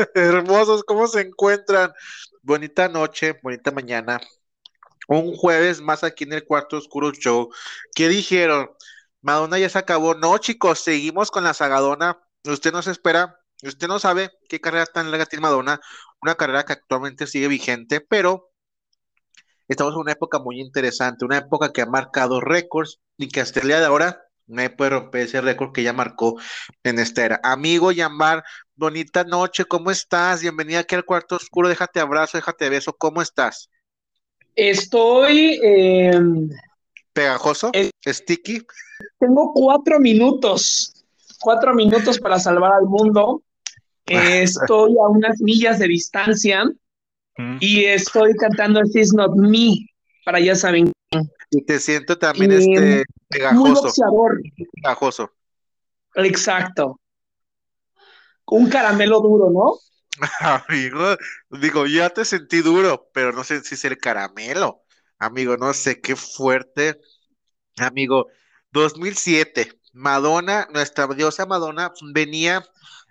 Hermosos, ¿cómo se encuentran? Bonita noche, bonita mañana. Un jueves más aquí en el Cuarto Oscuro Show. ¿Qué dijeron? Madonna ya se acabó. No, chicos, seguimos con la sagadona. Usted no se espera, usted no sabe qué carrera tan larga tiene Madonna. Una carrera que actualmente sigue vigente, pero estamos en una época muy interesante, una época que ha marcado récords y que hasta el día de ahora no puede romper ese récord que ya marcó en esta era. Amigo Yambar, bonita noche, ¿cómo estás? Bienvenida aquí al cuarto oscuro, déjate abrazo, déjate beso, ¿cómo estás? Estoy em, pegajoso, sticky. Tengo cuatro minutos, cuatro minutos para salvar al mundo. estoy a unas millas de distancia mm. y estoy cantando It's Not Me, para ya saben y te siento también este pegajoso. Muy Pegajoso. Exacto. Un caramelo duro, ¿no? Amigo, digo, ya te sentí duro, pero no sé si es el caramelo. Amigo, no sé qué fuerte. Amigo, 2007, Madonna, nuestra diosa Madonna, venía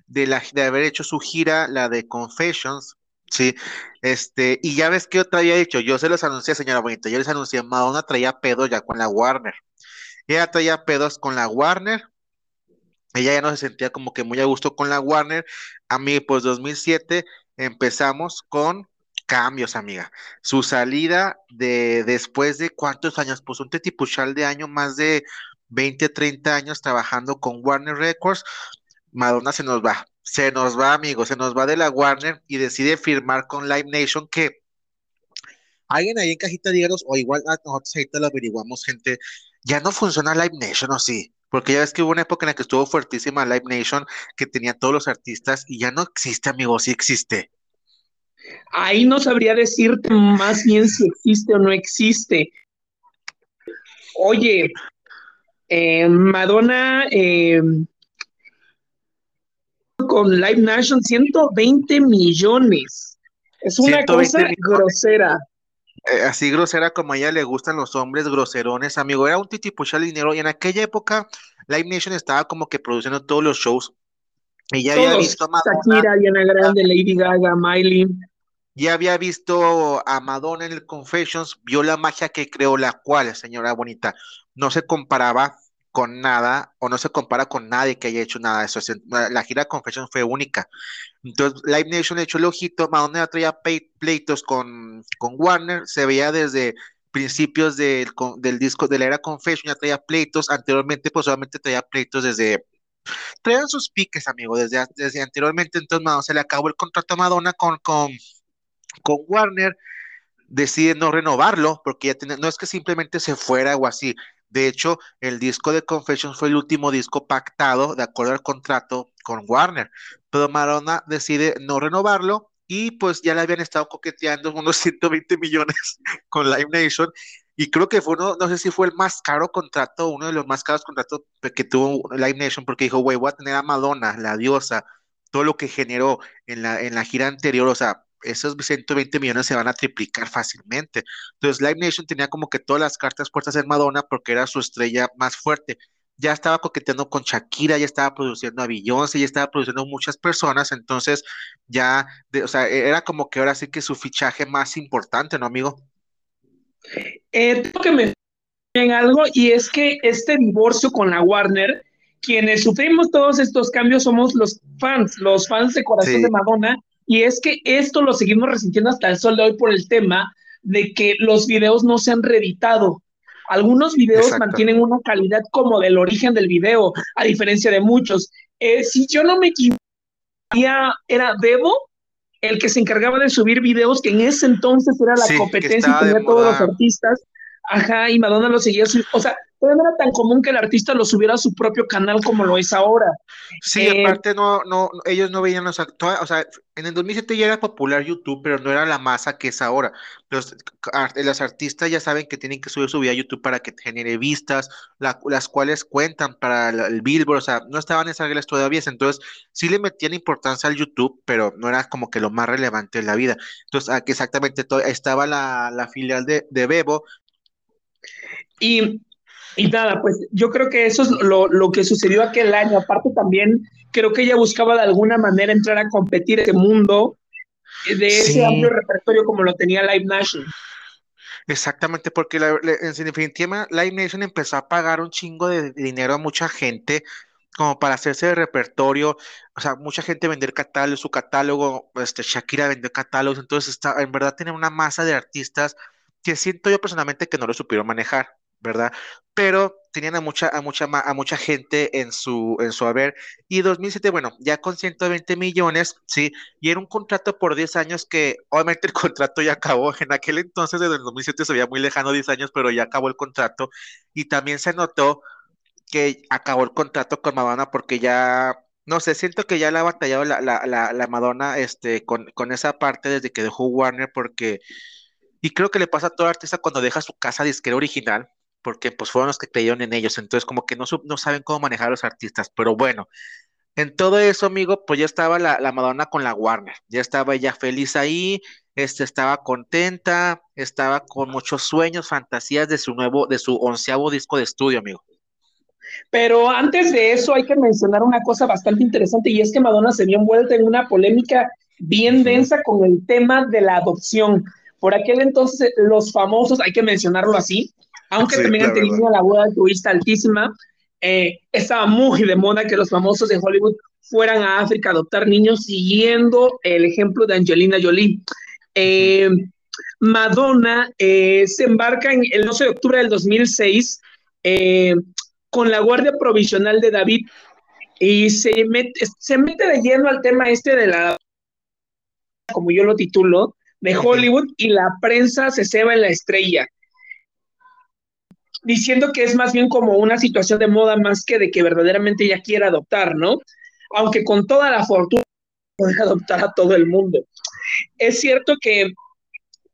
de, la, de haber hecho su gira, la de Confessions, Sí, este, y ya ves que yo te había dicho, yo se los anuncié, señora Bonita, yo les anuncié, Madonna traía pedos ya con la Warner. Ella traía pedos con la Warner, ella ya no se sentía como que muy a gusto con la Warner. A mí, pues 2007 empezamos con cambios, amiga. Su salida de después de cuántos años, pues un tetipuchal de año, más de 20, 30 años trabajando con Warner Records, Madonna se nos va se nos va, amigo, se nos va de la Warner y decide firmar con Live Nation que alguien ahí en cajita díganos, o igual ah, nosotros ahorita lo averiguamos, gente, ya no funciona Live Nation, ¿o sí? Porque ya ves que hubo una época en la que estuvo fuertísima Live Nation, que tenía todos los artistas, y ya no existe, amigo, sí existe. Ahí no sabría decirte más bien si existe o no existe. Oye, eh, Madonna eh, con Live Nation 120 millones. Es una cosa grosera. Eh, así grosera como a ella le gustan los hombres groserones, amigo. Era un titipuchal dinero y en aquella época Live Nation estaba como que produciendo todos los shows. Y ya había visto a Madonna. Shakira, Diana Grande, Lady Gaga, Miley. Ya había visto a Madonna en el Confessions, vio la magia que creó, la cual, señora bonita, no se comparaba con nada o no se compara con nadie que haya hecho nada de eso. La gira Confession fue única. Entonces, Live Nation hecho el ojito, Madonna traía pleitos con, con Warner, se veía desde principios del, del disco de la era Confession, ya traía pleitos, anteriormente pues solamente traía pleitos desde, traían sus piques, amigo, desde, desde anteriormente, entonces Madonna, se le acabó el contrato a Madonna con, con, con Warner, decide no renovarlo, porque ya tiene, no es que simplemente se fuera o así, de hecho, el disco de Confessions fue el último disco pactado de acuerdo al contrato con Warner, pero Madonna decide no renovarlo y pues ya le habían estado coqueteando unos 120 millones con Live Nation y creo que fue uno, no sé si fue el más caro contrato, uno de los más caros contratos que tuvo Live Nation porque dijo, güey, voy a tener a Madonna, la diosa, todo lo que generó en la, en la gira anterior, o sea, esos 120 millones se van a triplicar fácilmente. Entonces, Live Nation tenía como que todas las cartas puestas en Madonna porque era su estrella más fuerte. Ya estaba coqueteando con Shakira, ya estaba produciendo a Beyoncé, ya estaba produciendo muchas personas, entonces ya, o sea, e-, era como que ahora sí que su fichaje más importante, ¿no, amigo? Eh, tengo que me en algo y es que este divorcio con la Warner, quienes sufrimos todos estos cambios somos los fans, los fans de corazón de Madonna, y es que esto lo seguimos resintiendo hasta el sol de hoy por el tema de que los videos no se han reeditado. Algunos videos mantienen una calidad como del origen del video, a diferencia de muchos. Eh, si yo no me equivoco, era Bebo el que se encargaba de subir videos, que en ese entonces era la competencia y tenía todos los artistas. Ajá, y Madonna lo seguía subiendo. O sea, pero no era tan común que el artista lo subiera a su propio canal como lo es ahora. Sí, eh, aparte no, no, ellos no veían los actores, o sea, en el 2007 ya era popular YouTube, pero no era la masa que es ahora. Los, los artistas ya saben que tienen que subir su video a YouTube para que genere vistas, las cuales cuentan para el, Billboard, o sea, no estaban en esas reglas todavía, entonces sí le metían importancia al YouTube, pero no era como que lo más relevante en la vida. Entonces, aquí exactamente estaba la, la filial de, de Bebo. Y Y nada, pues yo creo que eso es lo, que sucedió aquel año. Aparte también creo que ella buscaba de alguna manera entrar a competir en ese mundo de ese amplio repertorio como lo tenía Live Nation. Exactamente, porque en definitiva Live Nation empezó a pagar un chingo de dinero a mucha gente como para hacerse de repertorio, o sea, mucha gente vender catálogos, su catálogo, este, Shakira vendió catálogos, entonces está, en verdad tiene una masa de artistas que siento yo personalmente que no lo supieron manejar, ¿verdad? Pero tenían a mucha, a mucha, a mucha gente en su, en su haber. Y 2007, bueno, ya con 120 millones, sí, y era un contrato por 10 años que obviamente el contrato ya acabó. En aquel entonces, desde el 2007 se veía muy lejano 10 años, pero ya acabó el contrato. Y también se notó que acabó el contrato con Madonna porque ya, no sé, siento que ya le ha batallado la, la, la, la Madonna este, con, con esa parte desde que dejó Warner porque... Y creo que le pasa a todo artista cuando deja su casa disquera original, porque pues fueron los que creyeron en ellos, entonces como que no, no saben cómo manejar a los artistas, pero bueno, en todo eso, amigo, pues ya estaba la, la, Madonna con la Warner, ya estaba ella feliz ahí, este, estaba contenta, estaba con muchos sueños, fantasías de su nuevo, de su onceavo disco de estudio, amigo. Pero antes de eso hay que mencionar una cosa bastante interesante y es que Madonna se vio envuelta en una polémica bien densa con el tema de la adopción. Por aquel entonces los famosos, hay que mencionarlo así, aunque también han tenido la boda altruista altísima, eh, estaba muy de moda que los famosos de Hollywood fueran a África a adoptar niños siguiendo el ejemplo de Angelina Jolie. Eh, Madonna eh, se embarca en el 12 de octubre del 2006 con la Guardia Provisional de David y se mete, se mete de lleno al tema este de la, como yo lo titulo, de Hollywood y la prensa se ceba en la estrella diciendo que es más bien como una situación de moda más que de que verdaderamente ella quiera adoptar, ¿no? Aunque con toda la fortuna puede adoptar a todo el mundo. Es cierto que,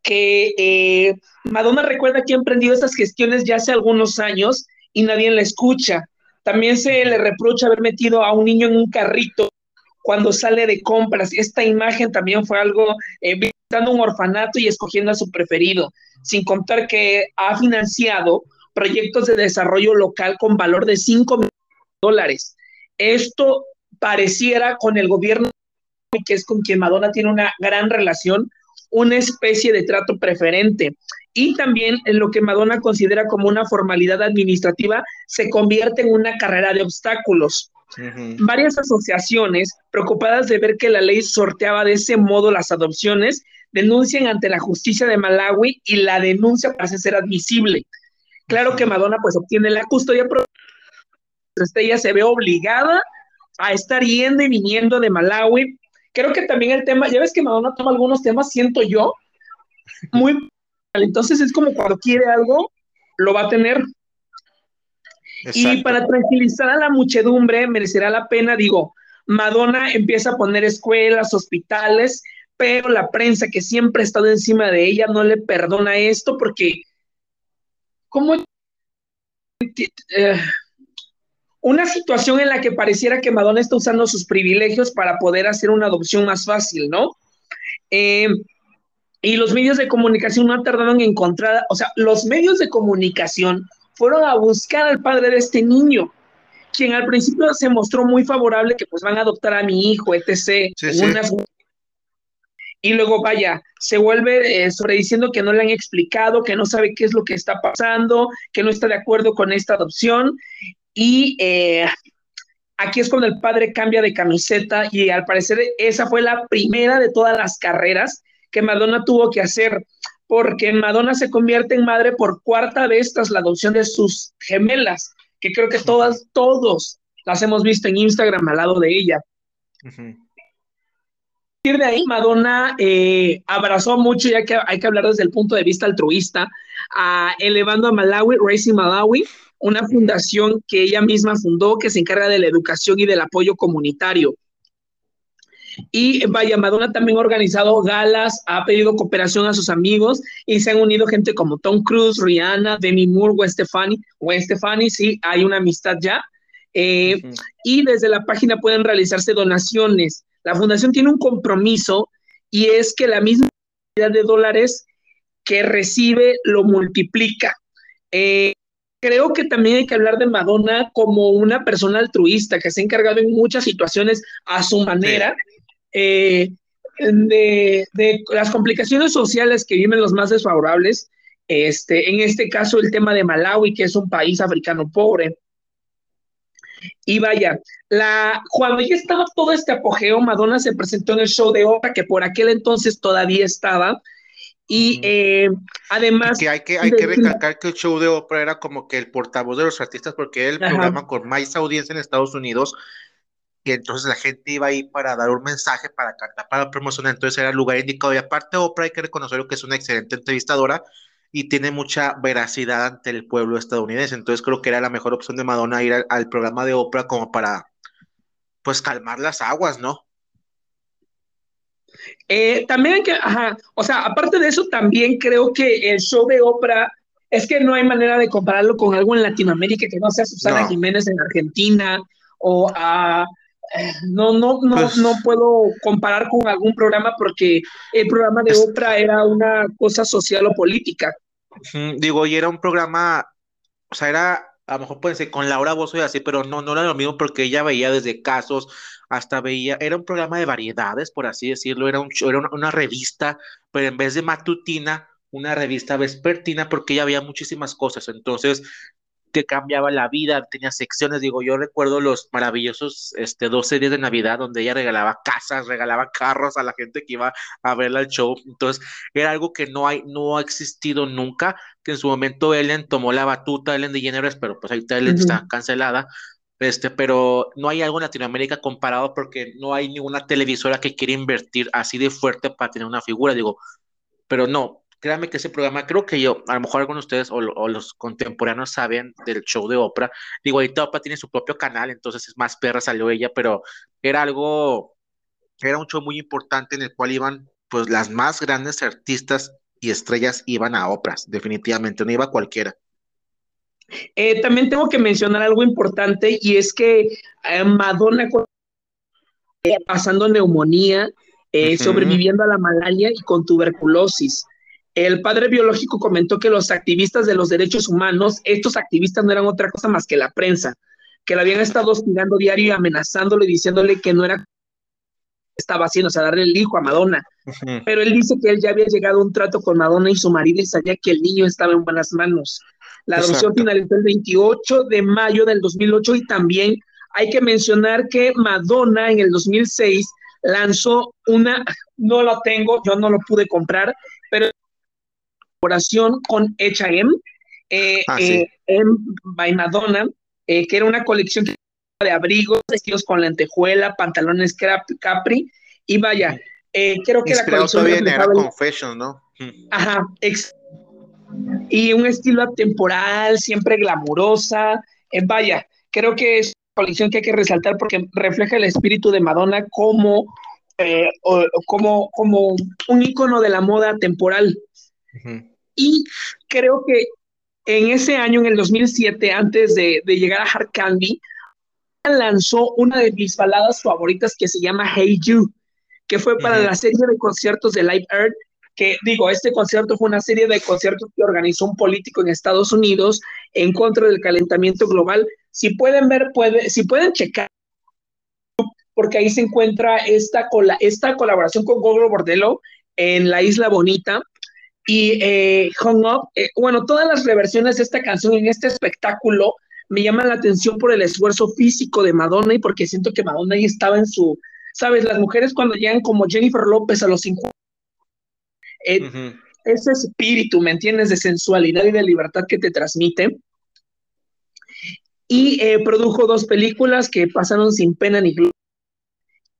que eh, Madonna recuerda que ha emprendido estas gestiones ya hace algunos años y nadie la escucha. También se le reprocha haber metido a un niño en un carrito cuando sale de compras. Esta imagen también fue algo eh, visitando un orfanato y escogiendo a su preferido, sin contar que ha financiado proyectos de desarrollo local con valor de 5 millones de dólares. Esto pareciera con el gobierno, que es con quien Madonna tiene una gran relación, una especie de trato preferente. Y también en lo que Madonna considera como una formalidad administrativa se convierte en una carrera de obstáculos. Varias asociaciones, preocupadas de ver que la ley sorteaba de ese modo las adopciones, denuncian ante la justicia de Malawi y la denuncia parece ser admisible. Claro que Madonna pues obtiene la custodia, pero ella se ve obligada a estar yendo y viniendo de Malawi. Creo que también el tema, ya ves que Madonna toma algunos temas, siento yo, muy... Entonces es como cuando quiere algo, lo va a tener. Y para tranquilizar a la muchedumbre, merecerá la pena, digo, Madonna empieza a poner escuelas, hospitales, pero la prensa que siempre ha estado encima de ella no le perdona esto porque ¿Cómo eh, una situación en la que pareciera que Madonna está usando sus privilegios para poder hacer una adopción más fácil, ¿no? Eh, y los medios de comunicación no han tardado en encontrar, o sea, los medios de comunicación fueron a buscar al padre de este niño, quien al principio se mostró muy favorable que pues van a adoptar a mi hijo, etc. Unas y luego vaya, se vuelve eh, sobre diciendo que no le han explicado, que no sabe qué es lo que está pasando, que no está de acuerdo con esta adopción. Y eh, aquí es cuando el padre cambia de camiseta y al parecer esa fue la primera de todas las carreras que Madonna tuvo que hacer, porque Madonna se convierte en madre por cuarta vez tras la adopción de sus gemelas, que creo que todas, todos las hemos visto en Instagram al lado de ella de ahí, Madonna eh, abrazó mucho, ya que hay que hablar desde el punto de vista altruista, elevando a Malawi, Racing Malawi, una fundación que ella misma fundó que se encarga de la educación y del apoyo comunitario. Y vaya, Madonna también ha organizado galas, ha pedido cooperación a sus amigos y se han unido gente como Tom Cruise, Rihanna, Demi Moore, Gwen Stefani. Gwen Stefani, sí, hay una amistad ya. Eh, y desde la página pueden realizarse donaciones. La fundación tiene un compromiso y es que la misma cantidad de dólares que recibe lo multiplica. Eh, creo que también hay que hablar de Madonna como una persona altruista que se ha encargado en muchas situaciones a su manera eh, de, las complicaciones sociales que viven los más desfavorables. Este, en este caso, el tema de Malawi, que es un país africano pobre. Y vaya, la, cuando ya estaba todo este apogeo, Madonna se presentó en el show de ópera, que por aquel entonces todavía estaba, y eh, además... que hay que, hay que recalcar que el show de ópera era como que el portavoz de los artistas, porque era el programa con más audiencia en Estados Unidos, y entonces la gente iba ahí para dar un mensaje, para cantar, para promocionar, entonces era el lugar indicado. Y aparte, Oprah hay que reconocer que es una excelente entrevistadora y tiene mucha veracidad ante el pueblo estadounidense. Entonces creo que era la mejor opción de Madonna ir al, al programa de Oprah como para, pues, calmar las aguas, ¿no? Eh, también hay que, ajá, o sea, aparte de eso, también creo que el show de Oprah es que no hay manera de compararlo con algo en Latinoamérica que no sea Susana Jiménez en Argentina o a. Eh, no, no, no, pues no puedo comparar con algún programa porque el programa de Oprah era una cosa social o política. Digo, y era un programa, o sea, era, a lo mejor pueden ser con Laura Bozo y así, pero no, no era lo mismo porque ella veía desde casos hasta veía, era un programa de variedades, por así decirlo, era, un, era una, revista, pero en vez de matutina, una revista vespertina, porque ya había muchísimas cosas. Entonces, te cambiaba la vida, tenía secciones, digo, yo recuerdo los maravillosos este, dos series de Navidad donde ella regalaba casas, regalaba carros a la gente que iba a verla al show, entonces era algo que no, hay, no ha existido nunca, que en su momento Ellen tomó la batuta, Ellen DeGeneres, pero pues ahorita Ellen está cancelada, este, pero no hay algo en Latinoamérica comparado porque no hay ninguna televisora que quiera invertir así de fuerte para tener una figura, digo, pero no, créanme que ese programa, creo que yo, a lo mejor algunos de ustedes o, los contemporáneos saben del show de Oprah, digo, ahorita Oprah tiene su propio canal, entonces es más perra salió ella, pero era algo, era un show muy importante en el cual iban, pues las más grandes artistas y estrellas iban a Oprah, definitivamente, no iba cualquiera. Eh, también tengo que mencionar algo importante y es que eh, Madonna pasando neumonía, eh, sobreviviendo a la malaria y con tuberculosis. El padre biológico comentó que los activistas de los derechos humanos, estos activistas no eran otra cosa más que la prensa, que la habían estado hostigando diario y amenazándole y diciéndole que no era estaba haciendo, o sea, darle el hijo a Madonna. Pero él dice que él ya había llegado a un trato con Madonna y su marido y sabía que el niño estaba en buenas manos. La adopción finalizó el 28 de mayo del 2008 y también hay que mencionar que Madonna en el 2006 lanzó una, no lo tengo, yo no lo pude comprar, pero colaboración con H&M, eh, ah, eh, by Madonna, eh, que era una colección de abrigos, vestidos con lentejuela, pantalones capri, y vaya, creo que la colección... era Confession, ¿no? Ajá, y un estilo atemporal, siempre glamurosa. Eh, vaya, creo que es una colección que hay que resaltar porque refleja el espíritu de Madonna como, eh, como, como un icono de la moda temporal. Y creo que en ese año, en el 2007, antes de, llegar a Hard Candy, lanzó una de mis baladas favoritas que se llama Hey You, que fue para la serie de conciertos de Live Earth que digo, este concierto fue una serie de conciertos que organizó un político en Estados Unidos en contra del calentamiento global. Si pueden ver, puede, si pueden checar, porque ahí se encuentra esta, esta colaboración con Gogol Bordello en La Isla Bonita y eh, Hung Up. Eh, bueno, todas las reversiones de esta canción en este espectáculo me llaman la atención por el esfuerzo físico de Madonna y porque siento que Madonna ahí estaba en su, sabes, las mujeres cuando llegan como Jennifer López a los 50 eh, ese espíritu, ¿me entiendes?, de sensualidad y de libertad que te transmite. Y eh, produjo dos películas que pasaron sin pena ni gloria.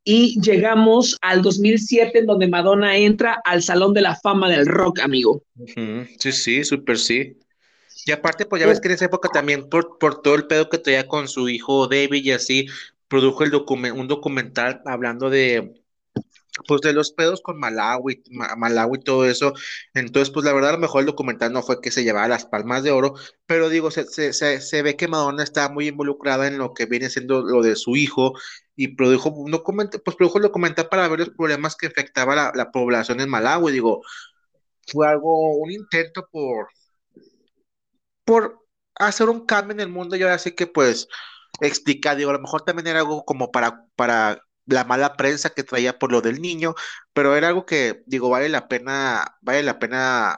Y llegamos al 2007, en donde Madonna entra al Salón de la Fama del Rock, amigo. Sí, sí, súper sí. Y aparte, pues ya ves que en esa época también, por, por todo el pedo que tenía con su hijo David y así, produjo el un documental hablando de, pues de los pedos con Malawi, Malawi y todo eso. Entonces, pues la verdad, a lo mejor el documental no fue que se llevara las palmas de oro, pero digo, se, se, ve que Madonna está muy involucrada en lo que viene siendo lo de su hijo y produjo un documental, pues produjo el documental para ver los problemas que afectaba la, la población en Malawi. Digo, fue algo, un intento por, por hacer un cambio en el mundo y ahora sí que pues explicar, digo, a lo mejor también era algo como para, para la mala prensa que traía por lo del niño, pero era algo que, digo, vale la pena, vale la pena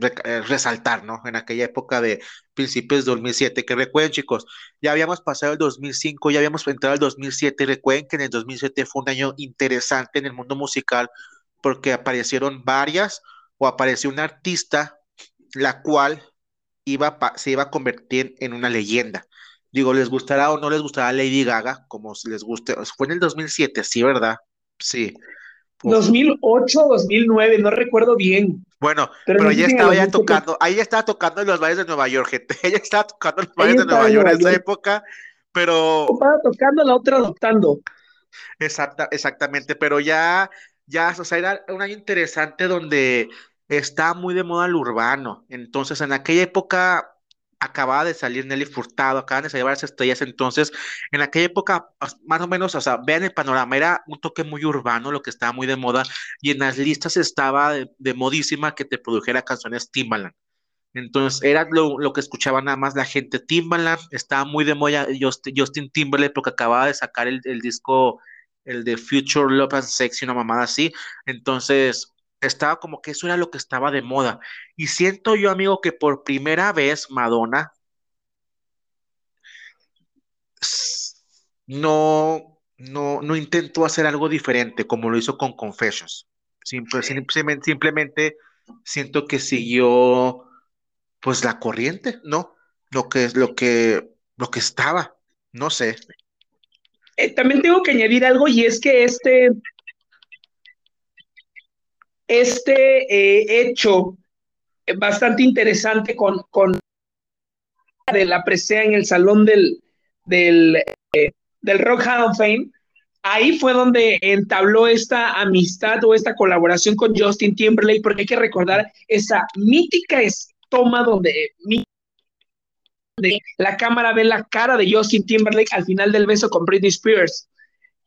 eh, resaltar, ¿no? En aquella época de principios de 2007, que recuerden chicos, ya habíamos pasado el 2005, ya habíamos entrado el 2007, recuerden que en el 2007 fue un año interesante en el mundo musical porque aparecieron varias o apareció una artista la cual iba se iba a convertir en una leyenda. Digo, les gustará o no les gustará Lady Gaga, como les guste. Fue en el 2007, sí, ¿verdad? Sí. 2008, 2009, no recuerdo bien. Bueno, pero, ella estaba ya tocando, ahí estaba tocando en los bailes de Nueva York, gente. Ella estaba tocando en los bailes de Nueva York en esa época, pero. Estaba tocando, la otra adoptando. Exacta, exactamente, pero ya, ya, o sea, era un año interesante donde está muy de moda el urbano. Entonces, en aquella época acababa de salir Nelly Furtado, acaban de salir varias estrellas, entonces en aquella época, más o menos, o sea, vean el panorama, era un toque muy urbano, lo que estaba muy de moda, y en las listas estaba de, modísima que te produjera canciones Timbaland. Entonces era lo, que escuchaba nada más la gente. Timbaland estaba muy de moda, Justin, Timberlake, porque acababa de sacar el, el disco, el de Future Love and Sex, una mamada así. Entonces, estaba como que eso era lo que estaba de moda. Y siento yo, amigo, que por primera vez Madonna no, no, no intentó hacer algo diferente como lo hizo con Confessions. simplemente, simplemente siento que siguió pues la corriente, ¿no? Lo que es lo que lo que estaba, no sé. Eh, también tengo que añadir algo y es que este este eh, hecho bastante interesante con, con de la presea en el salón del, del, eh, del Rock Hall of Fame, ahí fue donde entabló esta amistad o esta colaboración con Justin Timberlake, porque hay que recordar esa mítica toma donde la cámara ve la cara de Justin Timberlake al final del beso con Britney Spears.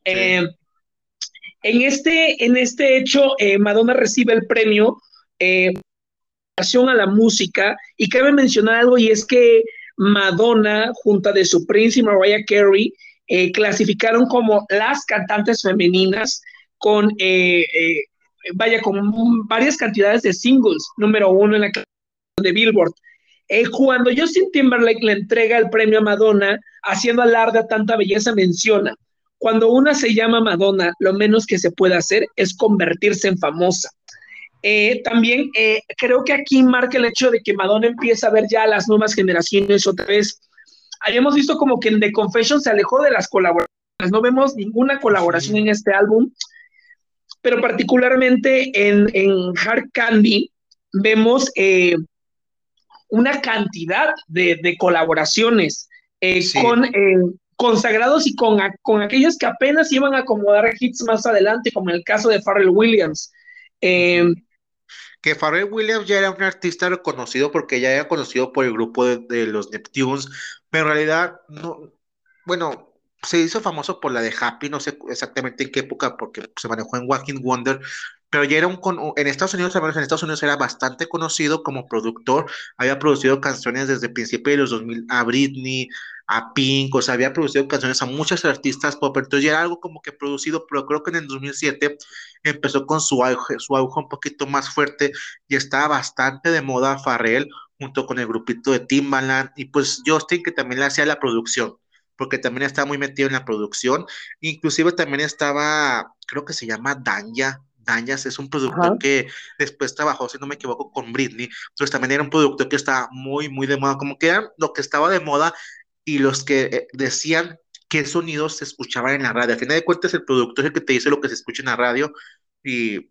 Eh, en este, en este hecho, eh, Madonna recibe el premio eh, a la música y cabe mencionar algo y es que Madonna, junto de su Prince y Mariah Carey, eh, clasificaron como las cantantes femeninas con, eh, vaya, con varias cantidades de singles, número uno en la de Billboard. cuando Justin Timberlake le entrega el premio a Madonna, haciendo alarde a tanta belleza, menciona, cuando una se llama Madonna, lo menos que se puede hacer es convertirse en famosa. Eh, también eh, creo que aquí marca el hecho de que Madonna empieza a ver ya a las nuevas generaciones otra vez. Hayamos visto como que en The Confession se alejó de las colaboraciones, no vemos ninguna colaboración en este álbum, pero particularmente en, Hard Candy vemos eh, una cantidad de, colaboraciones con consagrados y con, con aquellos que apenas iban a acomodar hits más adelante, como en el caso de Pharrell Williams. Eh, que Pharrell Williams ya era un artista reconocido porque ya era conocido por el grupo de, los Neptunes, pero en realidad no, bueno, se hizo famoso por la de Happy, no sé exactamente en qué época, porque se manejó en Walking Wonder, pero ya era un, en Estados Unidos, al menos en Estados Unidos era bastante conocido como productor, había producido canciones desde el principio de los 2000 a Britney, a Pink, o sea, había producido canciones a muchos artistas pop, entonces ya era algo como que producido, pero creo que en el 2007 empezó con su auge, su auge un poquito más fuerte y estaba bastante de moda Farrell junto con el grupito de Timbaland y pues Justin que también le hacía la producción porque también estaba muy metido en la producción, inclusive también estaba, creo que se llama Danya, Danyas es un productor que después trabajó, si no me equivoco, con Britney, entonces también era un productor que estaba muy, muy de moda, como que era lo que estaba de moda y los que eh, decían qué sonidos se escuchaban en la radio. Al final de cuentas, el productor es el que te dice lo que se escucha en la radio. Y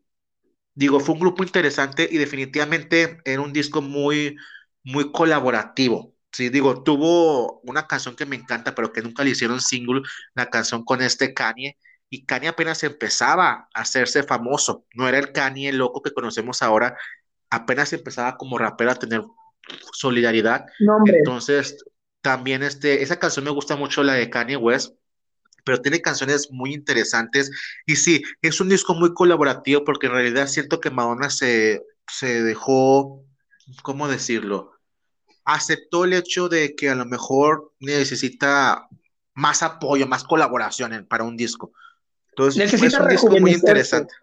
digo, fue un grupo interesante y definitivamente era un disco muy, muy colaborativo. Sí, digo, tuvo una canción que me encanta, pero que nunca le hicieron single, la canción con este Kanye. Y Kanye apenas empezaba a hacerse famoso. No era el Kanye loco que conocemos ahora. Apenas empezaba como rapero a tener solidaridad. Entonces, también este, esa canción me gusta mucho, la de Kanye West, pero tiene canciones muy interesantes. Y sí, es un disco muy colaborativo porque en realidad siento que Madonna se, se dejó, ¿cómo decirlo? aceptó el hecho de que a lo mejor necesita más apoyo, más colaboración para un disco. Entonces, es un disco muy interesante.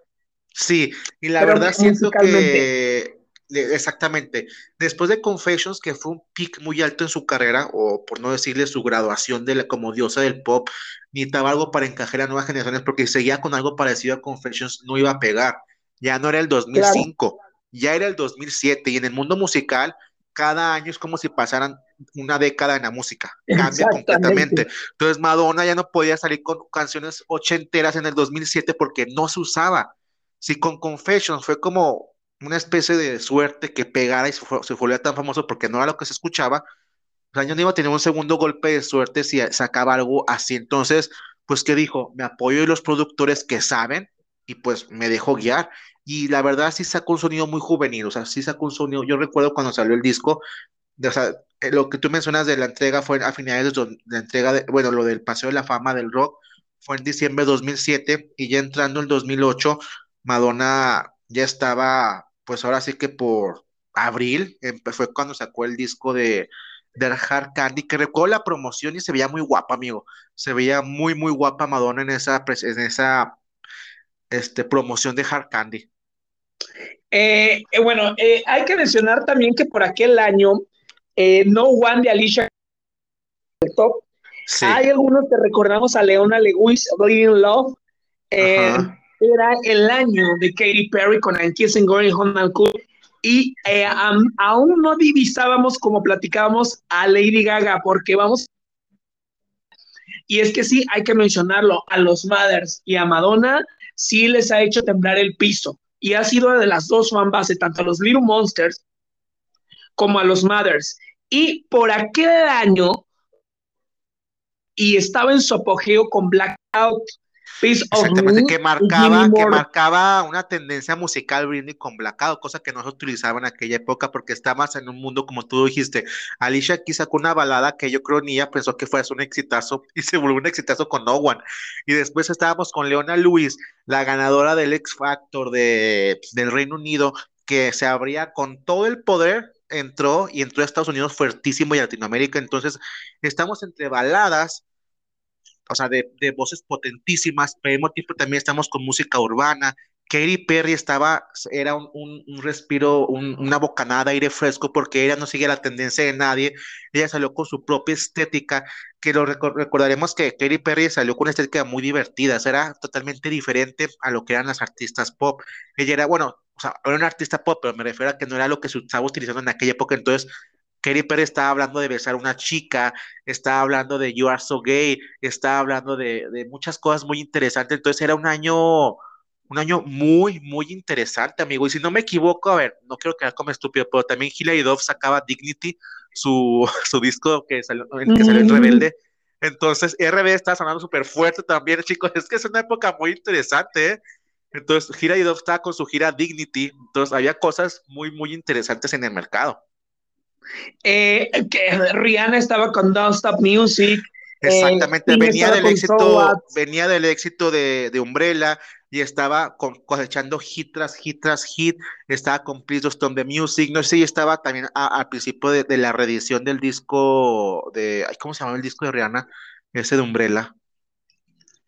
Sí, y la verdad siento que exactamente, después de Confessions, que fue un pick muy alto en su carrera, o por no decirle su graduación de la, como diosa del pop, necesitaba algo para encajar a nuevas generaciones, porque seguía con algo parecido a Confessions, no iba a pegar. Ya no era el 2005, ya era el 2007, y en el mundo musical, cada año es como si pasaran una década en la música, cambia completamente. Entonces Madonna ya no podía salir con canciones ochenteras en el 2007 porque no se usaba. Si con Confessions fue como una especie de suerte que pegara y se, volviera tan famoso porque no era lo que se escuchaba, pues no iba a tener un segundo golpe de suerte si sacaba algo así. Entonces, pues, ¿qué dijo? Me apoyo de los productores que saben y pues me dejó guiar. Y la verdad sí sacó un sonido muy juvenil, o sea, sí sacó un sonido, yo recuerdo cuando salió el disco, o sea, lo que tú mencionas de la entrega fue a finales de la entrega, de, bueno, lo del Paseo de la Fama del Rock fue en diciembre de 2007 y ya entrando en 2008, Madonna ya estaba, pues ahora sí que por abril, fue cuando sacó el disco de, Hard Candy, que recuerdo la promoción y se veía muy guapa, amigo. Se veía muy, muy guapa Madonna en esa, en esa este, promoción de Hard Candy. Eh, eh, bueno, eh, hay que mencionar también que por aquel año No One de Alicia Hay algunos que recordamos a Leona Lewis, Bleeding Love. era el año de Katy Perry con I'm Kissing Girl y Cool. Y aún no divisábamos como platicábamos a Lady Gaga, porque vamos. Y es que sí, hay que mencionarlo, a los Mothers y a Madonna sí les ha hecho temblar el piso y ha sido de las dos fanbases, tanto a los Little Monsters como a los Mothers. Y por aquel año, y estaba en su apogeo con Blackout, Exactamente, que marcaba, que marcaba una tendencia musical Britney con Blackout, cosa que no se utilizaba en aquella época porque estabas en un mundo, como tú dijiste, Alicia aquí sacó una balada que yo creo ni ella pensó que fuera un exitazo y se volvió un exitazo con No One. Y después estábamos con Leona Lewis, la ganadora del X Factor de, del Reino Unido, que se abría con todo el poder entró y entró a Estados Unidos fuertísimo y a Latinoamérica. Entonces, estamos entre baladas o sea, de, voces potentísimas, pero al mismo tiempo también estamos con música urbana. Katy Perry estaba, era un, respiro, una bocanada de aire fresco, porque ella no sigue la tendencia de nadie, ella salió con su propia estética, que lo recordaremos que Katy Perry salió con una estética muy divertida, era totalmente diferente a lo que eran las artistas pop. Ella era, bueno, o sea, era una artista pop, pero me refiero a que no era lo que se estaba utilizando en aquella época, entonces Katy Perry estaba hablando de besar a una chica, estaba hablando de You Are So Gay, estaba hablando de, muchas cosas muy interesantes. Entonces era un año, un año muy, muy interesante, amigo. Y si no me equivoco, a ver, no quiero quedar como estúpido, pero también Hilary Duff sacaba Dignity, su, su disco que salió, que salió en Rebelde. Entonces, RB está sonando súper fuerte también, chicos. Es que es una época muy interesante, ¿eh? Entonces, Hilary Duff estaba con su gira Dignity. Entonces, había cosas muy, muy interesantes en el mercado. Eh, que Rihanna estaba con Don't Stop Music. Eh, Exactamente, venía, del éxito, venía del éxito de, de Umbrella y estaba cosechando hit tras hit tras hit, estaba con Please Stone the Music, no sé si estaba también al principio de, la reedición del disco de, ¿cómo se llama el disco de Rihanna? Ese de Umbrella.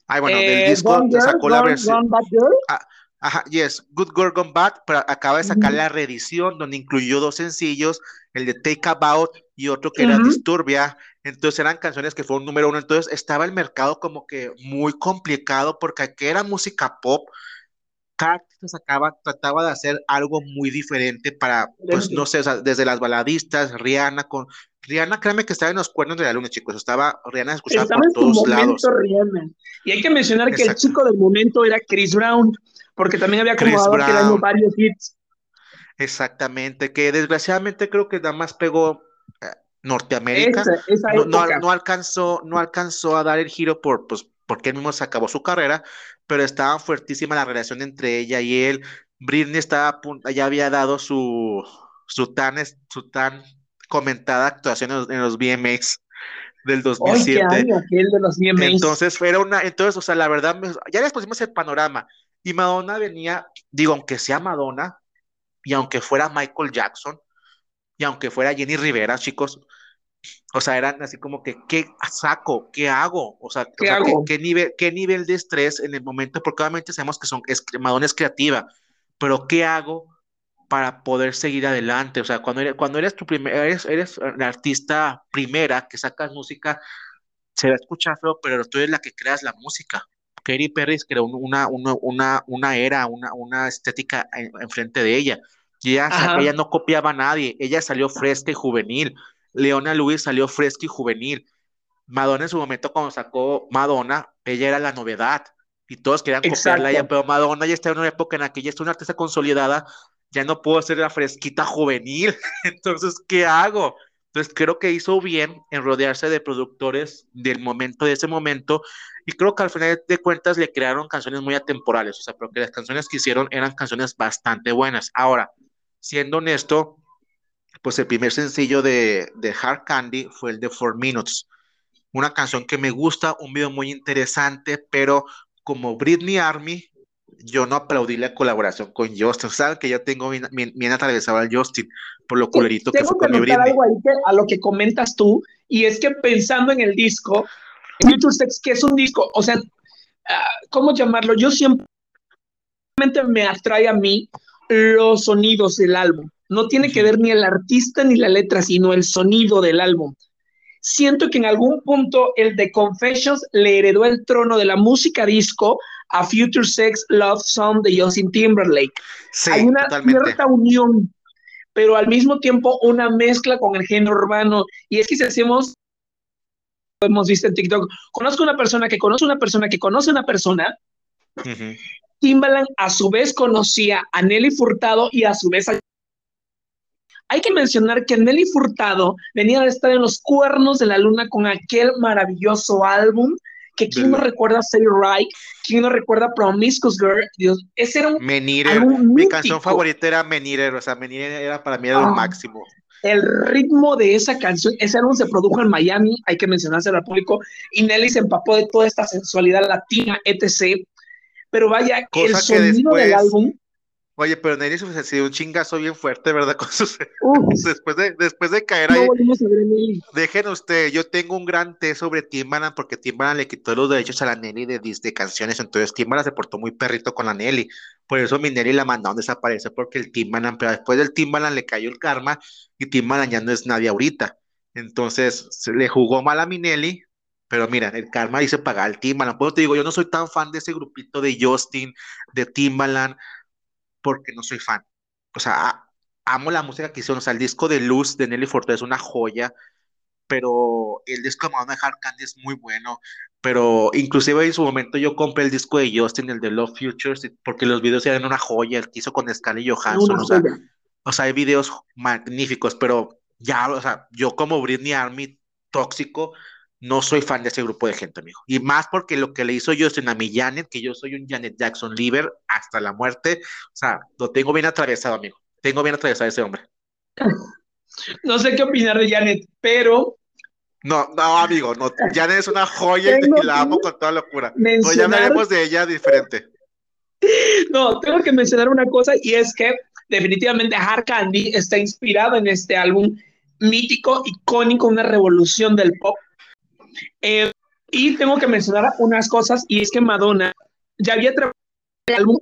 Ay, bueno, del eh, disco sacó la versión. Ajá, yes, Good Girl Gone Bad, pero acaba de sacar la reedición donde incluyó dos sencillos, el de Take About y otro que era Disturbia. Entonces eran canciones que fueron número uno. Entonces estaba el mercado como que muy complicado porque aquí era música pop. Cada artista sacaba, trataba de hacer algo muy diferente para, pues no sé, desde las baladistas, Rihanna con. Rihanna, créeme que estaba en los cuernos de la luna, chicos. Estaba Rihanna escuchaba por todos lados. Y hay que mencionar que el chico del momento era Chris Brown porque también había acomodado varios hits. Exactamente, que desgraciadamente creo que nada más pegó eh, Norteamérica. no, alcanzó, no alcanzó a dar el giro por, pues, porque él mismo se acabó su carrera, pero estaba fuertísima la relación entre ella y él. Britney estaba, ya había dado su, su, tan, su tan comentada actuación en los, BMX del 2007. de los BMX. Entonces, fue una, entonces, o sea, la verdad, ya les pusimos el panorama. Y Madonna venía, digo, aunque sea Madonna y aunque fuera Michael Jackson, y aunque fuera Jenny Rivera, chicos, o sea, eran así como que, ¿qué saco? ¿Qué hago? O sea, ¿qué, nivel, ¿qué nivel de estrés en el momento? Porque obviamente sabemos que son, es, Madonna es creativa, pero ¿qué hago para poder seguir adelante? O sea, cuando eres, cuando eres tu primer, eres, eres la artista primera que sacas música, se va a escuchar feo, pero tú eres la que creas la música. Katy Perry creó una, una, una, una era, una, una estética enfrente de ella. Y ella, ella no copiaba a nadie, ella salió fresca y juvenil. Leona Lewis salió fresca y juvenil. Madonna en su momento cuando sacó Madonna, ella era la novedad y todos querían copiarla ella, pero Madonna ya está en una época en la que ya es una artista consolidada, ya no puedo ser la fresquita juvenil, entonces, ¿qué hago? Entonces, creo que hizo bien en rodearse de productores del momento, de ese momento, y creo que al final de cuentas le crearon canciones muy atemporales, o sea, pero que las canciones que hicieron eran canciones bastante buenas. Ahora, siendo honesto, pues el primer sencillo de, de Hard Candy fue el de Four Minutes. Una canción que me gusta, un video muy interesante, pero como Britney Army, yo no aplaudí la colaboración con Justin. Saben que yo tengo bien, bien, atravesado al Justin por lo culerito que fue con mi Britney. algo ahí a lo que comentas tú, y es que pensando en el disco, Future Sex, que es un disco, o sea, ah, ¿cómo llamarlo? Yo siempre me atrae a mí los sonidos del álbum. No tiene que ver ni el artista ni la letra, sino el sonido del álbum. Siento que en algún punto el de Confessions le heredó el trono de la música disco a Future Sex Love Song de Justin Timberlake. Hay una cierta unión, pero al mismo tiempo una mezcla con el género urbano. Y es que si hacemos, hemos visto en TikTok, conozco una persona que conoce una persona que conoce una persona. Timbaland a su vez conocía a Nelly Furtado y a su vez a hay que mencionar que Nelly Furtado venía de estar en los cuernos de la luna con aquel maravilloso álbum que quién no recuerda Say Right, quién no recuerda Promiscuous Girl, Dios, ese era un Menire, mi canción favorita era Menire, o sea, Menire era para mí el ah, máximo. El ritmo de esa canción, ese álbum se produjo en Miami, hay que mencionárselo al público, y Nelly se empapó de toda esta sensualidad latina, etc. Pero vaya, el sonido del álbum Oye, pero Nelly se ha sido un chingazo bien fuerte, ¿verdad? después, de, después de caer ahí. Dejen usted, yo tengo un gran té sobre Timbaland porque Timbaland le quitó los derechos a la Nelly de, de canciones, entonces Timbaland se portó muy perrito con la Nelly. Por eso mi Nelly la mandaron desaparecer porque el Timbaland, pero después del Timbaland le cayó el karma y Timbaland ya no es nadie ahorita. Entonces se le jugó mal a mi Nelly, pero mira, el karma dice pagar al Timbaland. Por eso te digo, yo no soy tan fan de ese grupito de Justin, de Timbaland porque no soy fan. O sea, amo la música que hicieron. O sea, el disco de Luz de Nelly Furtado es una joya, pero el disco de Madonna de Hard Candy es muy bueno. Pero inclusive en su momento yo compré el disco de Justin, el de Love Futures, porque los videos eran una joya, el que hizo con Scarlett Johansson. O sea, o sea, hay videos magníficos, pero ya, o sea, yo como Britney Army tóxico, no soy fan de ese grupo de gente, amigo. Y más porque lo que le hizo Justin a mi Janet, que yo soy un Janet Jackson liver hasta la muerte, o sea, lo tengo bien atravesado, amigo. Tengo bien atravesado ese hombre. No sé qué opinar de Janet, pero. No, no, amigo, no. Janet es una joya y la amo con toda locura. No, ya hablaremos de ella diferente. No, tengo que mencionar una cosa y es que definitivamente Hard Candy está inspirado en este álbum mítico, icónico, una revolución del pop eh, y tengo que mencionar unas cosas, y es que Madonna ya había trabajado el álbum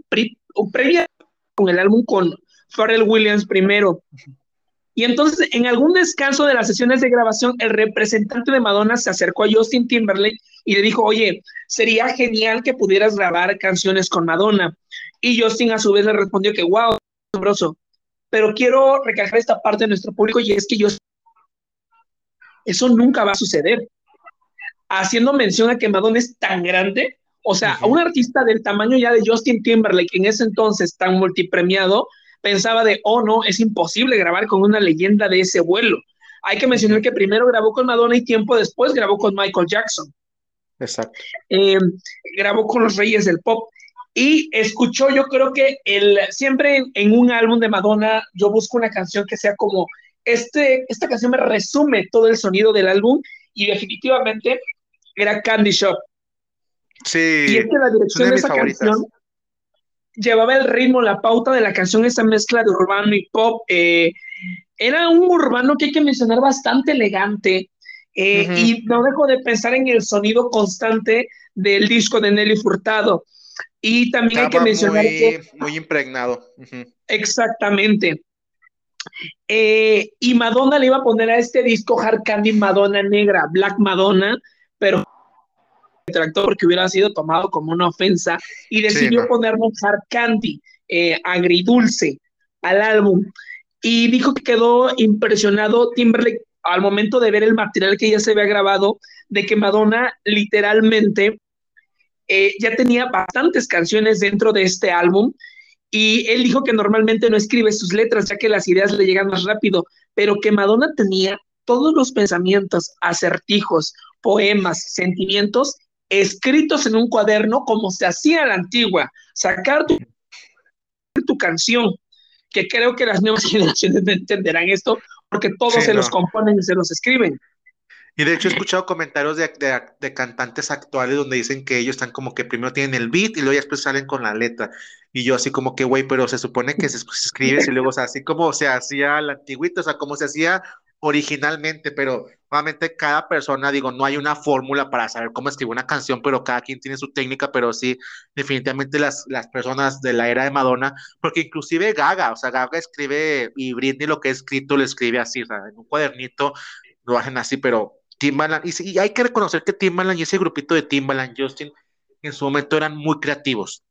previa con el álbum con Pharrell Williams primero. Y entonces, en algún descanso de las sesiones de grabación, el representante de Madonna se acercó a Justin Timberlake y le dijo, oye, sería genial que pudieras grabar canciones con Madonna. Y Justin a su vez le respondió que, wow, asombroso. Pero quiero recalcar esta parte de nuestro público y es que yo eso nunca va a suceder haciendo mención a que Madonna es tan grande, o sea, un artista del tamaño ya de Justin Timberlake, en ese entonces tan multipremiado, pensaba de, oh no, es imposible grabar con una leyenda de ese vuelo. Hay que mencionar que primero grabó con Madonna y tiempo después grabó con Michael Jackson. Exacto. Eh, grabó con los Reyes del Pop y escuchó, yo creo que el, siempre en, un álbum de Madonna, yo busco una canción que sea como, este, esta canción me resume todo el sonido del álbum y definitivamente era Candy Shop. Sí. Y es que la dirección de, esa canción llevaba el ritmo, la pauta de la canción, esa mezcla de urbano y pop. Eh, era un urbano que hay que mencionar bastante elegante. Eh, y no dejo de pensar en el sonido constante del disco de Nelly Furtado. Y también hay que mencionar muy, que. Muy impregnado. Exactamente. Eh, y Madonna le iba a poner a este disco Hard Candy Madonna Negra, Black Madonna, pero retractó porque hubiera sido tomado como una ofensa y decidió ponernos Hard Candy, eh, agridulce, al álbum. Y dijo que quedó impresionado Timberlake al momento de ver el material que ya se había grabado, de que Madonna literalmente eh, ya tenía bastantes canciones dentro de este álbum y él dijo que normalmente no escribe sus letras ya que las ideas le llegan más rápido, pero que Madonna tenía todos los pensamientos, acertijos, poemas, sentimientos escritos en un cuaderno como se hacía a la antigua, sacar tu, tu canción, que creo que las nuevas generaciones entenderán esto porque todos se los componen y se los escriben. Y de hecho he escuchado comentarios de, de, cantantes actuales donde dicen que ellos están como que primero tienen el beat y luego después salen con la letra. Y yo así como que, güey, pero se supone que se, escribe y luego, o sea, así como se hacía la antigüita, o sea, como se hacía originalmente, pero obviamente cada persona, digo, no hay una fórmula para saber cómo escribir una canción, pero cada quien tiene su técnica, pero sí, definitivamente las, las personas de la era de Madonna, porque inclusive Gaga, o sea, Gaga escribe y Britney lo que ha escrito lo escribe así, o sea, en un cuadernito lo hacen así, pero Timbaland, y, y hay que reconocer que Timbaland y ese grupito de Timbaland, Justin, en su momento eran muy creativos.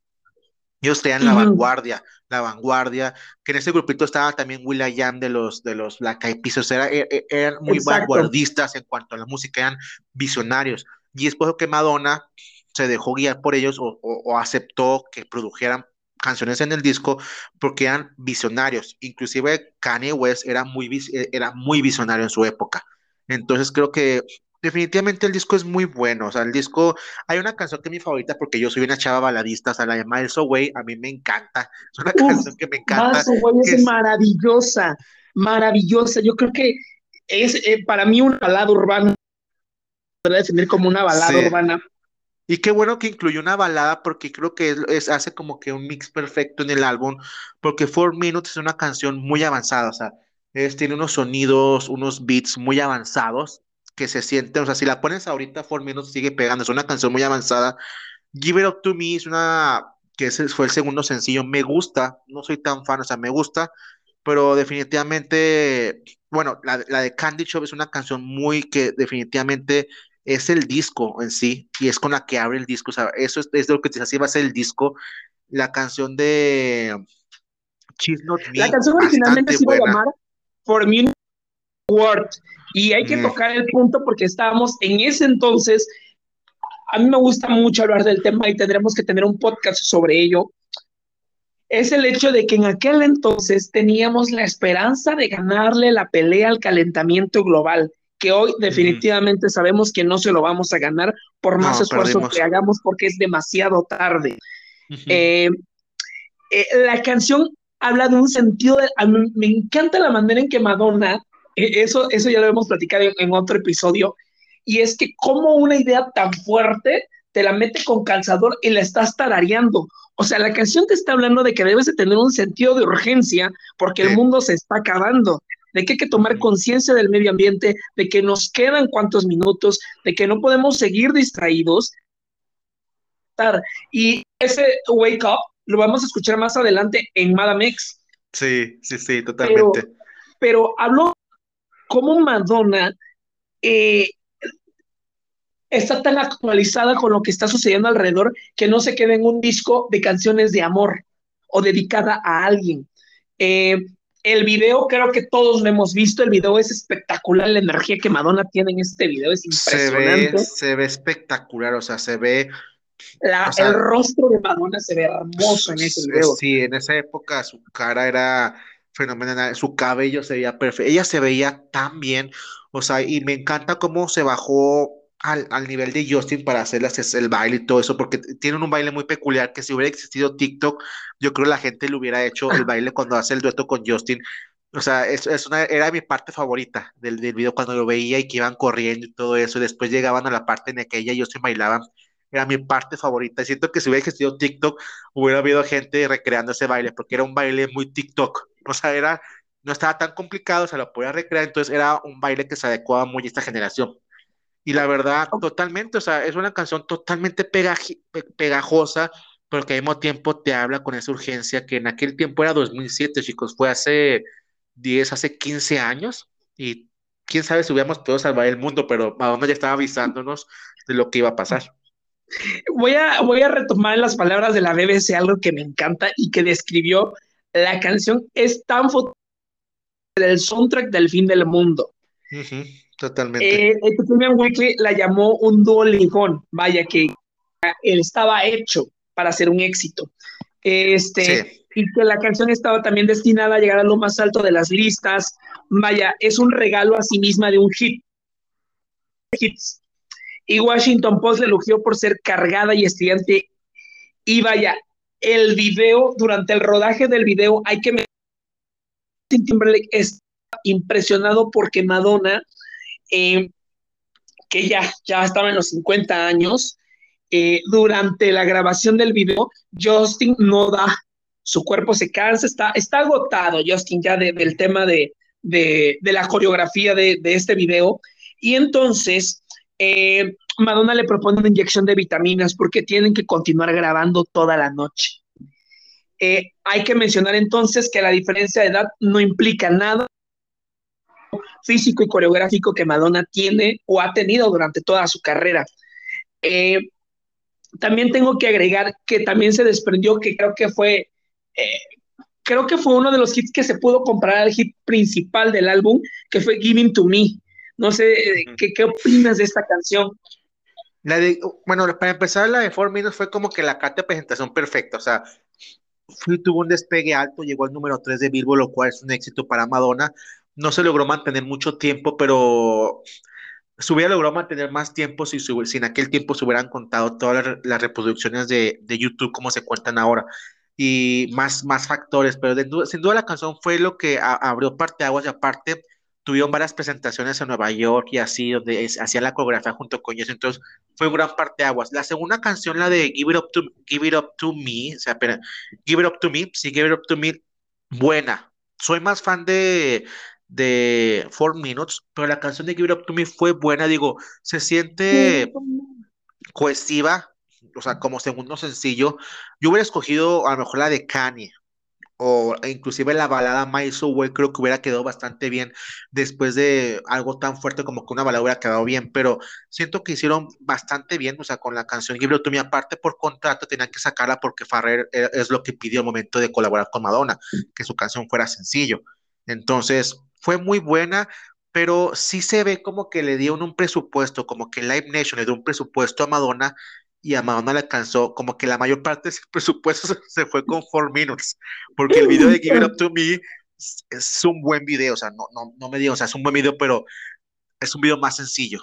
Ellos tenían la vanguardia, la vanguardia, que en ese grupito estaba también Will.i.am de los, de los Black Eyed Peas, era, e, e, eran muy vanguardistas en cuanto a la música, eran visionarios. Y es por eso que Madonna se dejó guiar por ellos o, o, aceptó que produjeran canciones en el disco porque eran visionarios. Inclusive Kanye West era muy, era muy visionario en su época. Entonces creo que definitivamente el disco es muy bueno. O sea, el disco, hay una canción que es mi favorita porque yo soy una chava baladista, o sea, la de Miles Away, a mí me encanta. Es una canción que me encanta. Miles Away es, maravillosa, maravillosa. Yo creo que es eh, para mí una balada urbana. Podría definir como una balada urbana. Y qué bueno que incluyó una balada porque creo que es, hace como que un mix perfecto en el álbum, porque Four Minutes es una canción muy avanzada, o sea, es, tiene unos sonidos, unos beats muy avanzados que se sienten, o sea, si la pones ahorita, Four Minutes sigue pegando, es una canción muy avanzada. Give It Up To Me es una, que ese fue el segundo sencillo, me gusta, no soy tan fan, o sea, me gusta, pero definitivamente, bueno, la, de Candy Shop es una canción muy que definitivamente es el disco en sí, y es con la que abre el disco, o sea, eso es, es lo que así va a ser el disco. La canción de She's Not Me. La canción originalmente se iba a llamar For Me Word. Y hay que mm. tocar el punto porque estábamos en ese entonces, a mí me gusta mucho hablar del tema y tendremos que tener un podcast sobre ello. Es el hecho de que en aquel entonces teníamos la esperanza de ganarle la pelea al calentamiento global, que hoy definitivamente sabemos que no se lo vamos a ganar por más esfuerzo que hagamos porque es demasiado tarde. Eh, eh, la canción habla de un sentido, de, me encanta la manera en que Madonna eso, eso ya lo hemos platicado en, otro episodio, y es que como una idea tan fuerte te la mete con calzador y la estás tarareando. O sea, la canción te está hablando de que debes de tener un sentido de urgencia porque el mundo se está acabando, de que hay que tomar conciencia del medio ambiente, de que nos quedan cuantos minutos, de que no podemos seguir distraídos. Y ese Wake Up lo vamos a escuchar más adelante en Madame X. Sí, sí, sí, totalmente. Pero, pero hablo cómo Madonna eh, está tan actualizada con lo que está sucediendo alrededor que no se queda en un disco de canciones de amor o dedicada a alguien. Eh, el video, creo que todos lo hemos visto, el video es espectacular, la energía que Madonna tiene en este video es impresionante. Se ve, espectacular, o sea, se ve... el rostro de Madonna se ve hermoso en ese video. Sí, en esa época su cara era fenomenal, su cabello se veía perfecto, ella se veía tan bien, o sea, y me encanta cómo se bajó al, nivel de Justin para hacerles el baile y todo eso, porque tienen un baile muy peculiar que si hubiera existido TikTok, yo creo la gente le hubiera hecho el baile cuando hace el dueto con Justin. O sea, es, es una, era mi parte favorita del, del video cuando lo veía y que iban corriendo y todo eso, y después llegaban a la parte en la que ella y Justin bailaban era mi parte favorita. Siento que si hubiera existido TikTok, hubiera habido gente recreando ese baile, porque era un baile muy TikTok. O sea, era no estaba tan complicado, se lo podía recrear, entonces era un baile que se adecuaba muy a esta generación. Y la verdad, totalmente, o sea, es una canción totalmente pegajosa, pero que al mismo tiempo te habla con esa urgencia que en aquel tiempo era 2007, chicos, fue hace 10, hace 15 años, y quién sabe si hubiéramos podido salvar el mundo, pero Madonna ya estaba avisándonos de lo que iba a pasar. Voy a, voy a retomar las palabras de la BBC, algo que me encanta y que describió la canción es tan del soundtrack del fin del mundo. totalmente. Eh, Weekly la llamó un duoligón, vaya que él estaba hecho para ser un éxito. Este, y que la canción estaba también destinada a llegar a lo más alto de las listas. Vaya, es un regalo a sí misma de un hit. Hits. Y Washington Post le elogió por ser cargada y estudiante. Y vaya, el video, durante el rodaje del video, hay que Timberlake es impresionado porque Madonna, eh, que ya, ya estaba en los 50 años, eh, durante la grabación del video, Justin no da, su cuerpo se cansa, está, está agotado Justin ya del tema de, la coreografía de, este video. Y entonces eh, Madonna le propone una inyección de vitaminas porque tienen que continuar grabando toda la noche. Eh, hay que mencionar entonces que la diferencia de edad no implica nada físico y coreográfico que Madonna tiene o ha tenido durante toda su carrera. Eh, también tengo que agregar que también se desprendió que creo que fue creo que fue uno de los hits que se pudo comparar al hit principal del álbum, que fue Giving to Me. No sé, ¿qué, ¿qué, opinas de esta canción? La de, bueno, para empezar, la de Four Minutes fue como que la carta de presentación perfecta, o sea, tuvo un despegue alto, llegó al número 3 de Billboard, lo cual es un éxito para Madonna. No se logró mantener mucho tiempo, pero se hubiera logrado mantener más tiempo si, si en aquel tiempo se hubieran contado todas las, reproducciones de, de, YouTube como se cuentan ahora y más, más factores, pero sin duda la canción fue lo que abrió parte aguas y aparte tuvieron varias presentaciones en Nueva York y así, donde hacía la coreografía junto con ellos, entonces fue un gran parte aguas. La segunda canción, la de Give It Up to, Give It Up to Me, o sea, espera, Give It Up to Me, sí, Give It Up to Me, buena. Soy más fan de, de Four Minutes, pero la canción de Give It Up to Me fue buena, digo, se siente cohesiva, o sea, como segundo sencillo. Yo hubiera escogido a lo mejor la de Kanye, o inclusive la balada My So Well creo que hubiera quedado bastante bien después de algo tan fuerte como que una balada hubiera quedado bien, pero siento que hicieron bastante bien, o sea, con la canción Give It To aparte por contrato tenían que sacarla porque Farrer e, es lo que pidió al momento de colaborar con Madonna, que su canción fuera sencillo. Entonces, fue muy buena, pero sí se ve como que le dieron un presupuesto, como que Live Nation le dio un presupuesto a Madonna y a Madonna le alcanzó como que la mayor parte de ese presupuesto se fue con Four Minutes, porque el video de Give It Up To Me es, un buen video, o sea, no, no, no me digo, o sea, es un buen video, pero es un video más sencillo,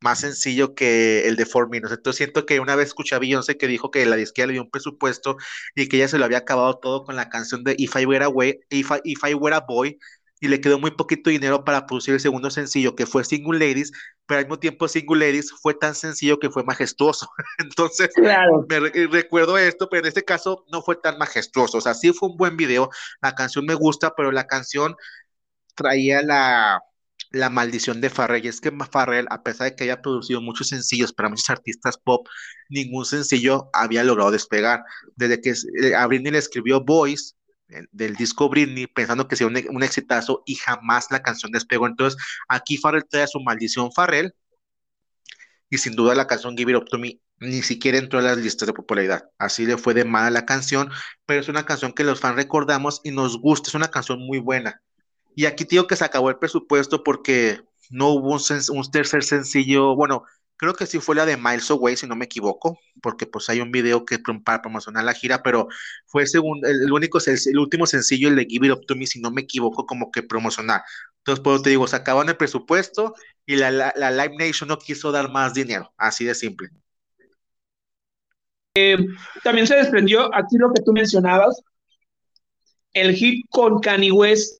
más sencillo que el de Four Minutes. Entonces siento que una vez escuché a Beyoncé que dijo que la disquera le dio un presupuesto y que ella se lo había acabado todo con la canción de If I Were a, Way, If I, If I Were a Boy, y le quedó muy poquito dinero para producir el segundo sencillo, que fue Single Ladies, pero al mismo tiempo Single Ladies fue tan sencillo que fue majestuoso. Entonces, me recuerdo esto, pero en este caso no fue tan majestuoso. O sea, sí fue un buen video, la canción me gusta, pero la canción traía la, la maldición de Farrell. Y es que Farrell, a pesar de que haya producido muchos sencillos para muchos artistas pop, ningún sencillo había logrado despegar. Desde que eh, Britney le escribió Boys, del disco Britney pensando que sería un, un, exitazo y jamás la canción despegó. Entonces, aquí Farrell trae su maldición Farrell y sin duda la canción Give It Up To Me ni siquiera entró a las listas de popularidad. Así le fue de mala la canción, pero es una canción que los fans recordamos y nos gusta, es una canción muy buena. Y aquí digo que se acabó el presupuesto porque no hubo un, un tercer sencillo, bueno, Creo que sí fue la de Miles Away, si no me equivoco, porque pues hay un video que para promocionar la gira, pero fue según, el, único, el último sencillo, el de Give It Up To Me, si no me equivoco, como que promocionar. Entonces, pues te digo, se acabó en el presupuesto y la, Live Nation no quiso dar más dinero, así de simple. Eh, también se desprendió aquí lo que tú mencionabas, el hit con Kanye West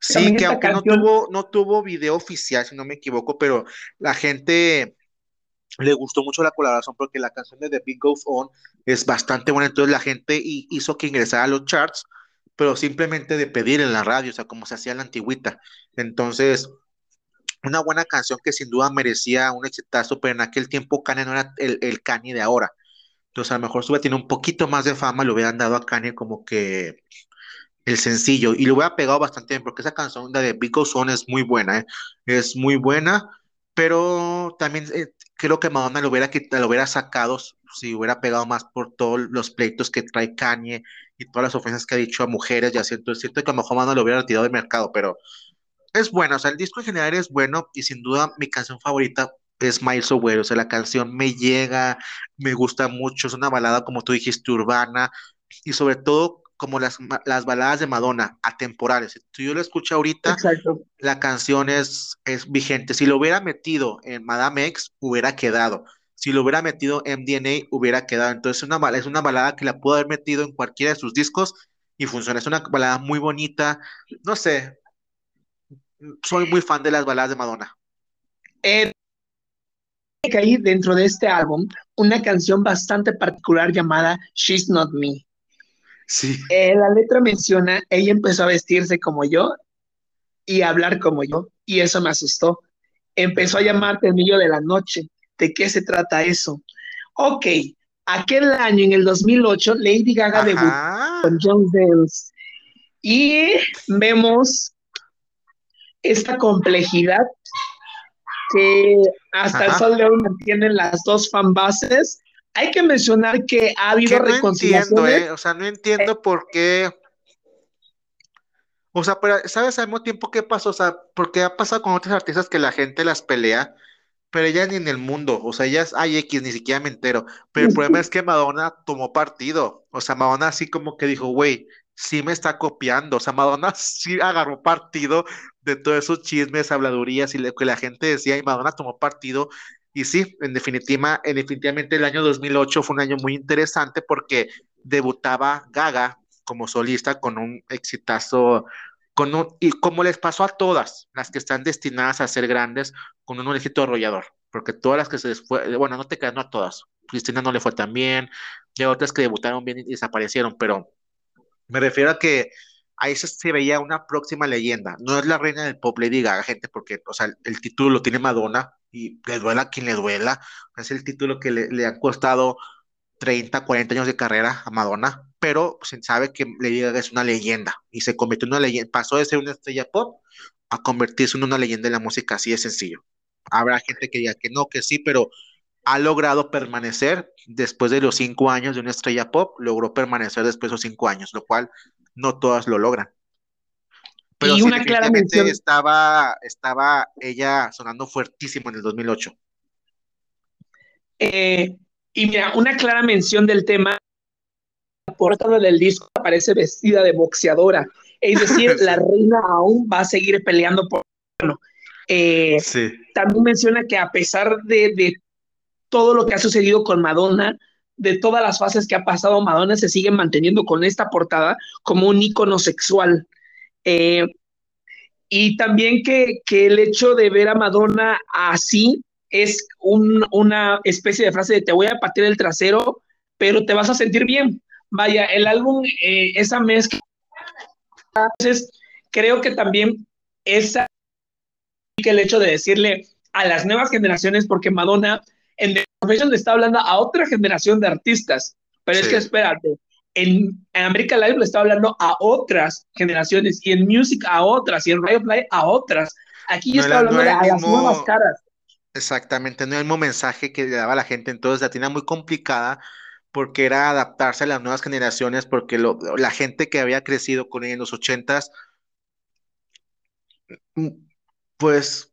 Sí, que aunque no tuvo, no tuvo video oficial, si no me equivoco, pero la gente le gustó mucho la colaboración porque la canción de The Big Goes On es bastante buena, entonces la gente hizo que ingresara a los charts, pero simplemente de pedir en la radio, o sea, como se hacía en la antigüita. Entonces, una buena canción que sin duda merecía un exitazo, pero en aquel tiempo Kanye no era el, el Kanye de ahora. Entonces, a lo mejor si tiene un poquito más de fama, le hubieran dado a Kanye como que el sencillo y lo hubiera pegado bastante bien, porque esa canción de Big Son es muy buena, ¿eh? es muy buena, pero también eh, creo que Madonna lo hubiera, lo hubiera sacado si hubiera pegado más por todos los pleitos que trae Kanye y todas las ofensas que ha dicho a mujeres y así. Entonces siento que a lo mejor Madonna lo hubiera retirado del mercado, pero es bueno, o sea, el disco en general es bueno y sin duda mi canción favorita es Miles Away, o sea, la canción me llega, me gusta mucho, es una balada como tú dijiste, urbana y sobre todo como las, las baladas de Madonna, atemporales. Si yo lo escucho ahorita, la canción es, es vigente. Si lo hubiera metido en Madame X, hubiera quedado. Si lo hubiera metido en DNA, hubiera quedado. Entonces una, es una balada que la pudo haber metido en cualquiera de sus discos y funciona. Es una balada muy bonita. No sé, soy muy fan de las baladas de Madonna. Eh, hay dentro de este álbum una canción bastante particular llamada She's Not Me. Sí. Eh, la letra menciona, ella empezó a vestirse como yo y a hablar como yo, y eso me asustó. Empezó a llamarte en medio de la noche. ¿De qué se trata eso? Ok, aquel año, en el 2008, Lady Gaga debutó con John Dance y vemos esta complejidad que hasta el sol de hoy mantienen las dos fanbases. Hay que mencionar que ha habido reconciliaciones. ¿eh? O sea, no entiendo por qué. O sea, pero, ¿sabes al mismo tiempo qué pasó? O sea, porque ha pasado con otros artistas que la gente las pelea, pero ella ni en el mundo. O sea, ellas, hay X, ni siquiera me entero. Pero el problema es que Madonna tomó partido. O sea, Madonna así como que dijo, güey, sí me está copiando. O sea, Madonna sí agarró partido de todos esos chismes, habladurías y lo que la gente decía, y Madonna tomó partido. Y sí, en definitiva, en definitivamente el año 2008 fue un año muy interesante porque debutaba Gaga como solista con un exitazo, con un, y como les pasó a todas las que están destinadas a ser grandes, con un éxito arrollador, porque todas las que se fue, bueno, no te quedan, no a todas, Cristina no le fue tan bien, y otras que debutaron bien y desaparecieron, pero me refiero a que ahí se, veía una próxima leyenda. No es la reina del pop Lady Gaga, gente, porque, o sea, el, título lo tiene Madonna y le duela quien le duela. Es el título que le, ha costado 30, 40 años de carrera a Madonna, pero se sabe que Lady Gaga es una leyenda y se convirtió en una leyenda. Pasó de ser una estrella pop a convertirse en una leyenda de la música, así de sencillo. Habrá gente que diga que no, que sí, pero ha logrado permanecer después de los cinco años de una estrella pop, logró permanecer después de los cinco años, lo cual no todas lo logran. Pero y una clara mención. Estaba, estaba ella sonando fuertísimo en el 2008. Eh, y mira, una clara mención del tema, la portada del disco aparece vestida de boxeadora, es decir, la reina aún va a seguir peleando por... Bueno, eh, También menciona que a pesar de, de todo lo que ha sucedido con Madonna, de todas las fases que ha pasado Madonna, se sigue manteniendo con esta portada como un icono sexual. Eh, y también que, el hecho de ver a Madonna así es una especie de frase de te voy a partir el trasero, pero te vas a sentir bien. Vaya, el álbum, eh, esa mezcla. Entonces, creo que también esa que el hecho de decirle a las nuevas generaciones, porque Madonna en The Confession le está hablando a otra generación de artistas, pero es que espérate, en, en America Live le está hablando a otras generaciones y en Music a otras y en Radio Play a otras. Aquí ya está hablando a las nuevas caras. Exactamente, no es el mismo mensaje que le daba a la gente, entonces la tenía muy complicada porque era adaptarse a las nuevas generaciones, porque la gente que había crecido con ella en los ochentas, mm, pues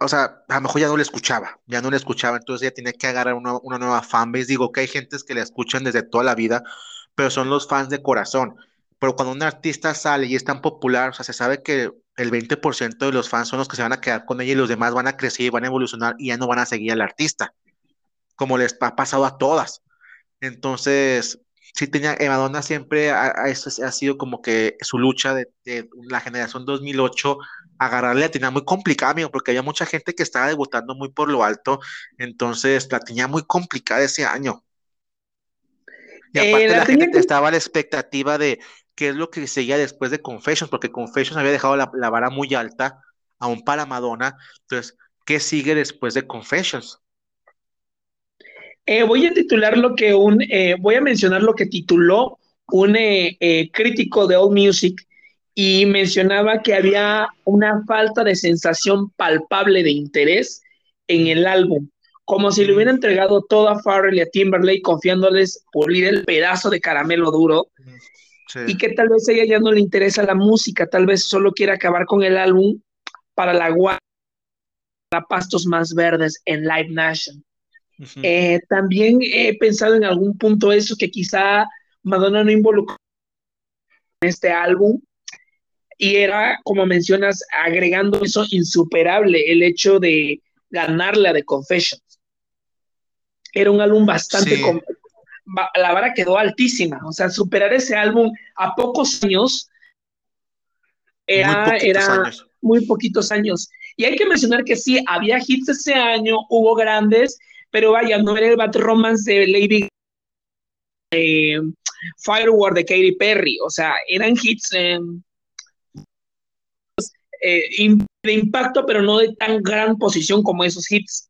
o sea, a lo mejor ya no le escuchaba, ya no le escuchaba, entonces ya tiene que agarrar una, una nueva fanbase. Digo que hay gentes que le escuchan desde toda la vida, pero son los fans de corazón. Pero cuando un artista sale y es tan popular, o sea, se sabe que el 20% de los fans son los que se van a quedar con ella y los demás van a crecer van a evolucionar y ya no van a seguir al artista, como les ha pasado a todas. Entonces, sí tenía, Madonna siempre ha, ha, ha sido como que su lucha de, de la generación 2008 agarrarle la tenía muy complicada, amigo, porque había mucha gente que estaba debutando muy por lo alto, entonces la tenía muy complicada ese año. Y aparte eh, la, gente estaba a la expectativa de qué es lo que seguía después de Confessions, porque Confessions había dejado la, la vara muy alta, aún para Madonna. Entonces, ¿qué sigue después de Confessions? Eh, voy a titular lo que un, eh, voy a mencionar lo que tituló un eh, crítico de Old Music y mencionaba que había una falta de sensación palpable de interés en el álbum, como si le hubiera entregado todo a Farrell y a Timberlake confiándoles pulir el pedazo de caramelo duro y que tal vez a ella ya no le interesa la música, tal vez solo quiere acabar con el álbum para la para pastos más verdes en Live Nation. Eh, también he pensado en algún punto eso, que quizá Madonna no involucró en este álbum y era, como mencionas, agregando eso insuperable, el hecho de ganarla de Confessions. Era un álbum bastante... La vara quedó altísima, o sea, superar ese álbum a pocos años era, era muy poquitos años. Y hay que mencionar que sí, había hits ese año, hubo grandes, pero vaya, no era el Bad Romance de Lady eh, Firework de Katy Perry, o sea, eran hits eh, de impacto, pero no de tan gran posición como esos hits.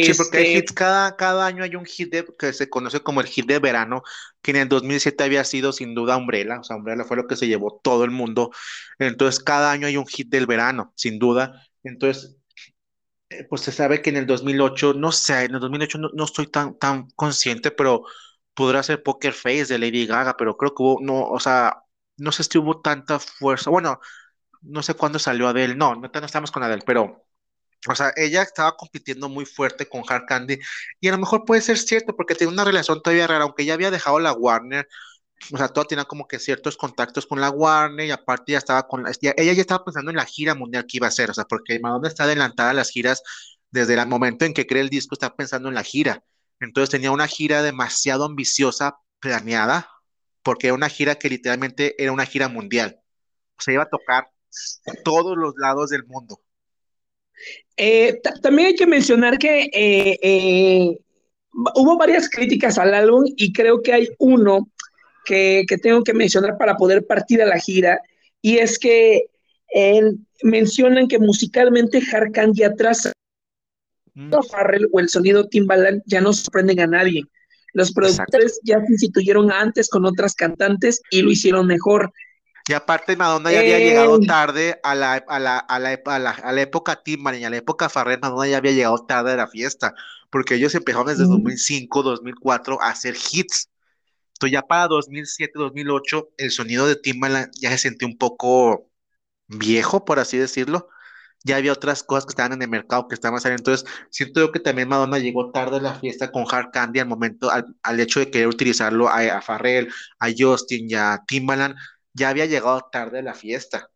Sí, porque hay este, hits, cada, cada año hay un hit que se conoce como el hit de verano, que en el 2007 había sido sin duda Umbrella, o sea, Umbrella fue lo que se llevó todo el mundo, entonces cada año hay un hit del verano, sin duda, entonces eh, pues se sabe que en el 2008, no sé, en el 2008 no, estoy tan, tan consciente, pero podrá ser Poker Face de Lady Gaga, pero creo que hubo, no, o sea, no sé si hubo tanta fuerza, bueno, no sé cuándo salió Adele, no, no, no estamos con Adele, pero, o sea, ella estaba compitiendo muy fuerte con Hard Candy, y a lo mejor puede ser cierto, porque tiene una relación todavía rara, aunque ya había dejado la Warner, o sea, todo tenía como que ciertos contactos con la Warner y aparte ya estaba con, ella ya estaba pensando en la gira mundial que iba a hacer, o sea, porque Madonna está adelantada a las giras desde el momento en que crea el disco, está pensando en la gira. Entonces tenía una gira demasiado ambiciosa planeada, porque era una gira que literalmente era una gira mundial. O sea, iba a tocar todos los lados del mundo. Eh, también hay que mencionar que eh, eh, hubo varias críticas al álbum y creo que hay uno que, tengo que mencionar para poder partir a la gira, y es que mencionan que musicalmente Harkan ya atrás mm. Farrell o el sonido Timbaland ya no sorprenden a nadie. Los productores ya se instituyeron antes con otras cantantes y lo hicieron mejor. Y aparte Madonna ya había llegado eh, tarde a la, a la, a la, a la, época Timbaland y a la época Farrell, Madonna ya había llegado tarde a la fiesta, porque ellos empezaron desde 2005, 2004 a hacer hits ya para 2007, 2008, el sonido de Timbaland ya se sentía un poco viejo, por así decirlo. Ya había otras cosas que estaban en el mercado que estaban saliendo. Entonces, siento yo que también Madonna llegó tarde a la fiesta con Hard Candy al momento, al, hecho de querer utilizarlo a, a Farrell, a Justin y a Timbaland. Ya había llegado tarde a la fiesta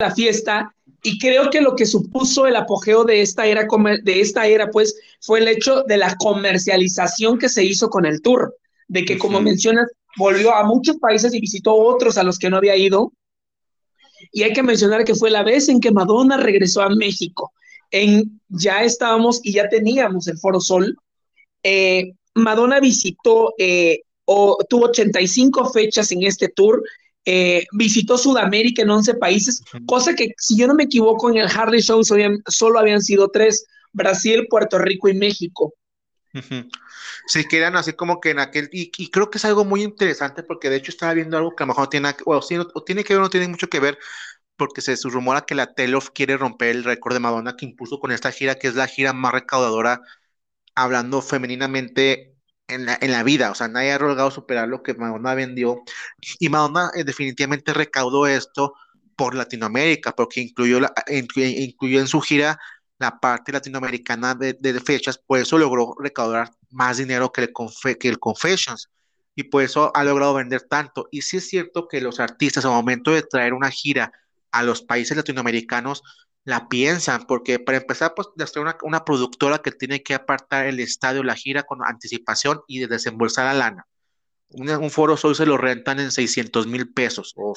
la fiesta y creo que lo que supuso el apogeo de esta era de esta era pues fue el hecho de la comercialización que se hizo con el tour, de que como mencionas volvió a muchos países y visitó otros a los que no había ido. Y hay que mencionar que fue la vez en que Madonna regresó a México. En, ya estábamos y ya teníamos el Foro Sol. Eh, Madonna visitó eh, o tuvo 85 fechas en este tour eh, visitó Sudamérica en 11 países, cosa que, si yo no me equivoco, en el Harley Show solo habían sido tres, Brasil, Puerto Rico y México. Sí, que eran así como que en aquel, y, creo que es algo muy interesante porque de hecho estaba viendo algo que a lo mejor tiene, o, tiene que ver o no tiene mucho que ver, porque se rumora que la Taylor quiere romper el récord de Madonna que impuso con esta gira, que es la gira más recaudadora, hablando femeninamente en la, en la vida, o sea, nadie ha logrado superar lo que Madonna vendió y Madonna eh, definitivamente recaudó esto por Latinoamérica, porque incluyó, la, incluyó en su gira la parte latinoamericana de, de, fechas, por eso logró recaudar más dinero que el, que el Confessions y por eso ha logrado vender tanto. Y sí es cierto que los artistas al momento de traer una gira a los países latinoamericanos la piensan, porque para empezar, pues de una, una productora que tiene que apartar el estadio, la gira con anticipación y de desembolsar la lana. Un, foro hoy se lo rentan en 600 mil pesos o,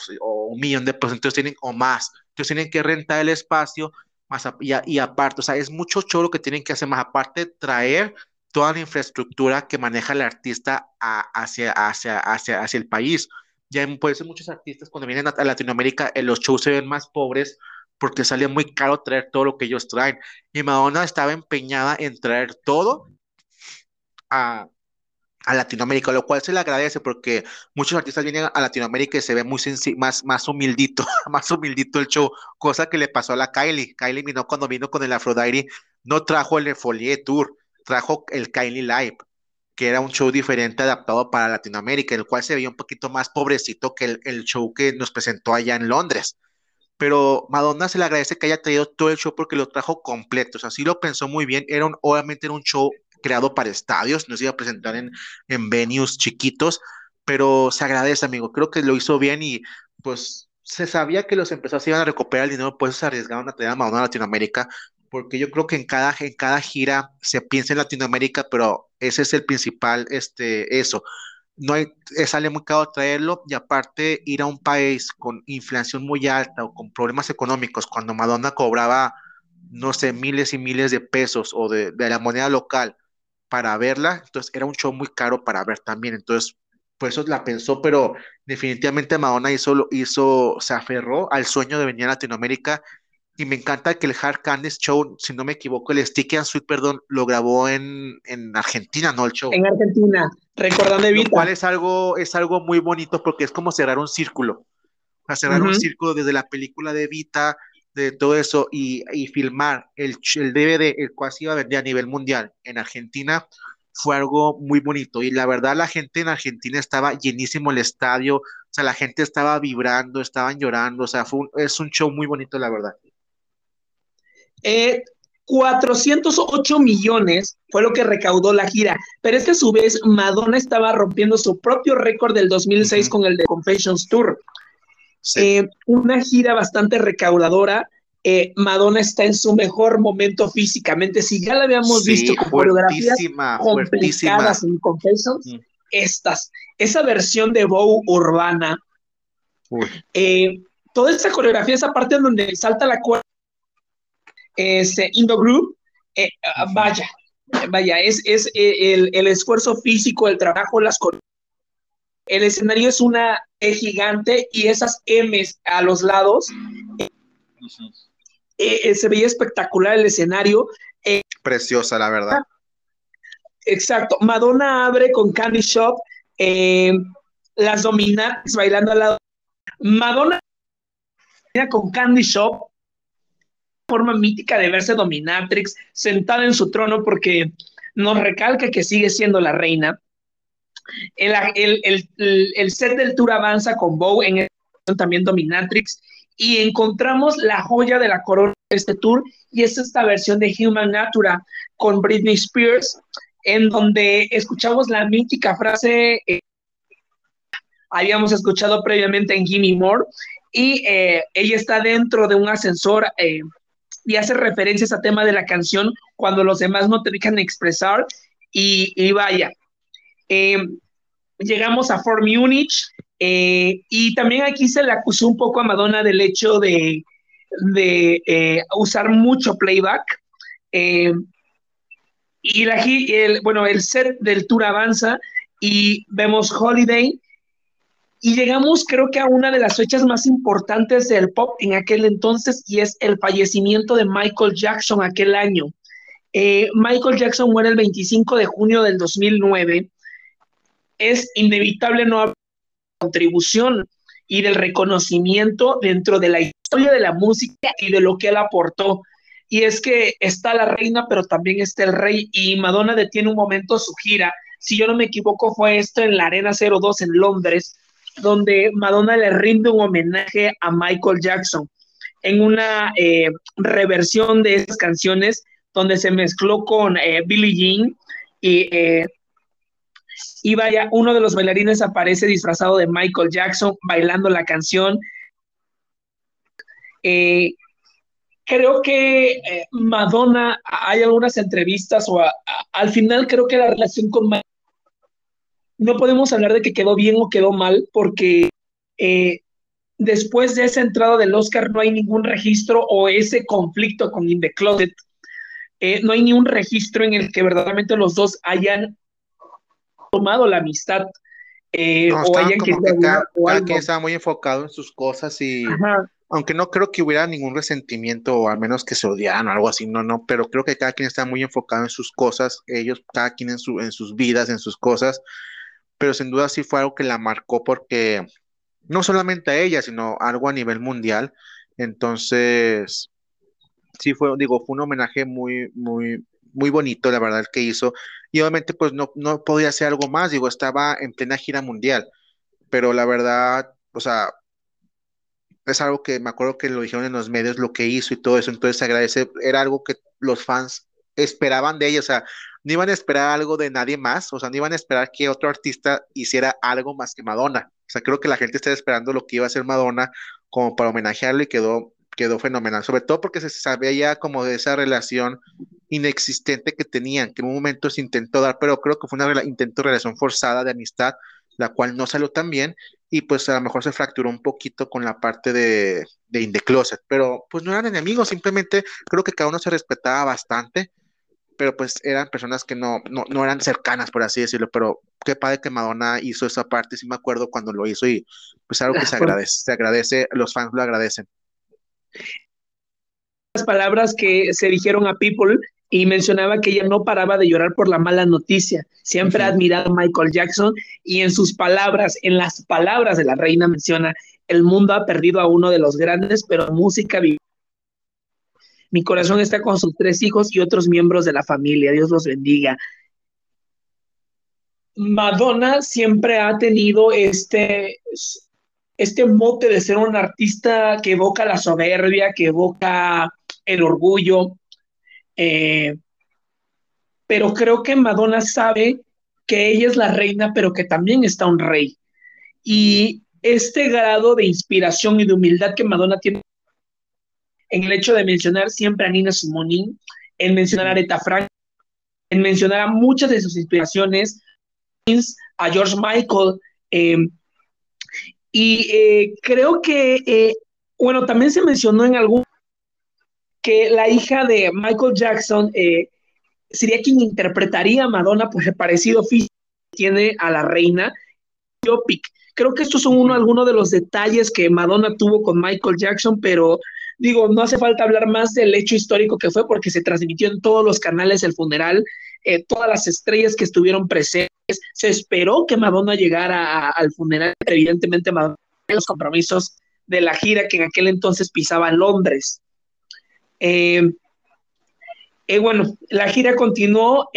un millón de pesos, entonces tienen, o más, entonces tienen que rentar el espacio más y, y, aparte, o sea, es mucho choro que tienen que hacer más aparte traer toda la infraestructura que maneja el artista hacia, hacia, hacia, hacia el país. Ya por eso muchos artistas cuando vienen a, Latinoamérica, en los shows se ven más pobres porque sale muy caro traer todo lo que ellos traen. Y Madonna estaba empeñada en traer todo a, a Latinoamérica, lo cual se le agradece porque muchos artistas vienen a Latinoamérica y se ve muy más, más humildito, más humildito el show, cosa que le pasó a la Kylie. Kylie vino cuando vino con el Aphrodite, no trajo el Folie Tour, trajo el Kylie Live, que era un show diferente adaptado para Latinoamérica, el cual se veía un poquito más pobrecito que el, show que nos presentó allá en Londres. Pero Madonna se le agradece que haya traído todo el show porque lo trajo completo, o sea, sí lo pensó muy bien, era un, obviamente era un show creado para estadios, no se iba a presentar en, en venues chiquitos, pero se agradece, amigo. Creo que lo hizo bien y pues se sabía que los empresarios iban a recuperar el dinero, pues se arriesgaron a traer a Madonna a Latinoamérica, porque yo creo que en cada, en cada gira se piensa en Latinoamérica, pero ese es el principal, este, eso. No hay, eh, sale muy caro traerlo y aparte ir a un país con inflación muy alta o con problemas económicos, cuando Madonna cobraba, no sé, miles y miles de pesos o de, de la moneda local para verla, entonces era un show muy caro para ver también, entonces por eso la pensó, pero definitivamente Madonna hizo, hizo, se aferró al sueño de venir a Latinoamérica y me encanta que el Hard Candice Show, si no me equivoco, el Sticky and Sweet, perdón, lo grabó en, en Argentina, ¿no? El show. En Argentina, recordando Evita. Lo cual es algo, es algo muy bonito porque es como cerrar un círculo. Cerrar un círculo desde la película de Evita, de todo eso y, filmar el, el, DVD, el cual se iba a vender a nivel mundial en Argentina, fue algo muy bonito. Y la verdad, la gente en Argentina estaba llenísimo el estadio, o sea, la gente estaba vibrando, estaban llorando, o sea, fue es un show muy bonito, la verdad. 408 eh, millones fue lo que recaudó la gira, pero es que a su vez Madonna estaba rompiendo su propio récord del 2006 con el de Confessions Tour. Eh, una gira bastante recaudadora. Eh, Madonna está en su mejor momento físicamente. Si ya la habíamos visto con coreografías complicadas en Confessions, estas, esa versión de Bow urbana, eh, toda esa coreografía, esa parte donde salta la cuerda, ese Indo Group, vaya, vaya, es, es el, el, esfuerzo físico, el trabajo, las el escenario es una E gigante y esas M's a los lados. Eh, eh, se veía espectacular el escenario. Eh, Preciosa, la verdad. Exacto. Madonna abre con Candy Shop, las dominantes bailando al lado. Madonna con Candy Shop, forma mítica de verse dominatrix sentada en su trono porque nos recalca que sigue siendo la reina. El, set del tour avanza con Bow en también Dominatrix y encontramos la joya de la corona de este tour y es esta versión de Human Natura con Britney Spears en donde escuchamos la mítica frase eh, habíamos escuchado previamente en Gimme More y eh, ella está dentro de un ascensor eh, y hace referencias a tema de la canción cuando los demás no te dejan expresar y, vaya, eh, llegamos a Fort Munich eh, y también aquí se le acusó un poco a Madonna del hecho de, eh, usar mucho playback. y la, el, bueno, el set del tour avanza y vemos Holiday y llegamos creo que a una de las fechas más importantes del pop en aquel entonces y es el fallecimiento de Michael Jackson aquel año. Michael Jackson muere el 25 de junio del 2009 es inevitable no hablar de contribución y del reconocimiento dentro de la historia de la música y de lo que él aportó. Y es que está la reina, pero también está el rey y Madonna detiene un momento su gira. Si yo no me equivoco, fue esto en la Arena 02 en Londres, donde Madonna le rinde un homenaje a Michael Jackson en una eh, reversión de esas canciones donde se mezcló con eh, Billie Jean y eh, y vaya, uno de los bailarines aparece disfrazado de Michael Jackson bailando la canción. Creo que Madonna, hay algunas entrevistas o al final creo que la relación con Madonna, no podemos hablar de que quedó bien o quedó mal porque eh, después de esa entrada del Oscar no hay ningún registro o ese conflicto con In the Closet. Eh, no hay ni un registro en el que verdaderamente los dos hayan tomado la amistad eh, o hayan que cada, quien estaba muy enfocado en sus cosas y aunque no creo que hubiera ningún resentimiento o al menos que se odiaran o algo así, no, no, pero creo que cada quien está muy enfocado en sus cosas, ellos, cada quien en, su, en sus vidas, en sus cosas, pero sin duda sí fue algo que la marcó porque no solamente a ella, sino algo a nivel mundial. Entonces, sí fue, digo, fue un homenaje muy, muy, muy bonito, la verdad, que hizo. Y obviamente, pues no, no podía hacer algo más, digo, estaba en plena gira mundial, pero la verdad, o sea, es algo que me acuerdo que lo dijeron en los medios, lo que hizo y todo eso, entonces agradece, era algo que los fans esperaban de ella, o sea, no iban a esperar algo de nadie más, o sea, no iban a esperar que otro artista hiciera algo más que Madonna. O sea, creo que la gente estaba esperando lo que iba a hacer Madonna como para homenajearlo y quedó, quedó fenomenal, sobre todo porque se sabía ya como de esa relación inexistente que tenían, que en un momento se intentó dar, pero creo que fue una intento de relación forzada de amistad, la cual no salió tan bien y pues a lo mejor se fracturó un poquito con la parte de, de In the Closet, pero pues no eran enemigos, simplemente creo que cada uno se respetaba bastante pero pues eran personas que no, no, eran cercanas, por así decirlo, pero qué padre que Madonna hizo esa parte, sí me acuerdo cuando lo hizo y pues algo que se agradece, se agradece, los fans lo agradecen. Las palabras que se dijeron a People y mencionaba que ella no paraba de llorar por la mala noticia, siempre ha admirado a Michael Jackson y en sus palabras, en las palabras de la reina menciona, el mundo ha perdido a uno de los grandes, pero música vive mi corazón está con sus tres hijos y otros miembros de la familia. Dios los bendiga. Madonna siempre ha tenido este, este mote de ser un artista que evoca la soberbia, que evoca el orgullo. Eh, pero creo que Madonna sabe que ella es la reina, pero que también está un rey. Y este grado de inspiración y de humildad que Madonna tiene en el hecho de mencionar siempre a Nina Simonin, en mencionar a Aretha Frank, en mencionar a muchas de sus inspiraciones, a George Michael, eh, y eh, creo que, eh, bueno, también se mencionó en algún que la hija de Michael Jackson sería quien interpretaría a Madonna, pues el parecido físico que tiene a la reina. Creo que estos son uno, algunos de los detalles que Madonna tuvo con Michael Jackson, pero Digo, no hace falta hablar más del hecho histórico que fue porque se transmitió en todos los canales el funeral, eh, todas las estrellas que estuvieron presentes. Se esperó que Madonna llegara al funeral, evidentemente Madonna los compromisos de la gira que en aquel entonces pisaba Londres. Eh, eh, bueno, la gira continuó.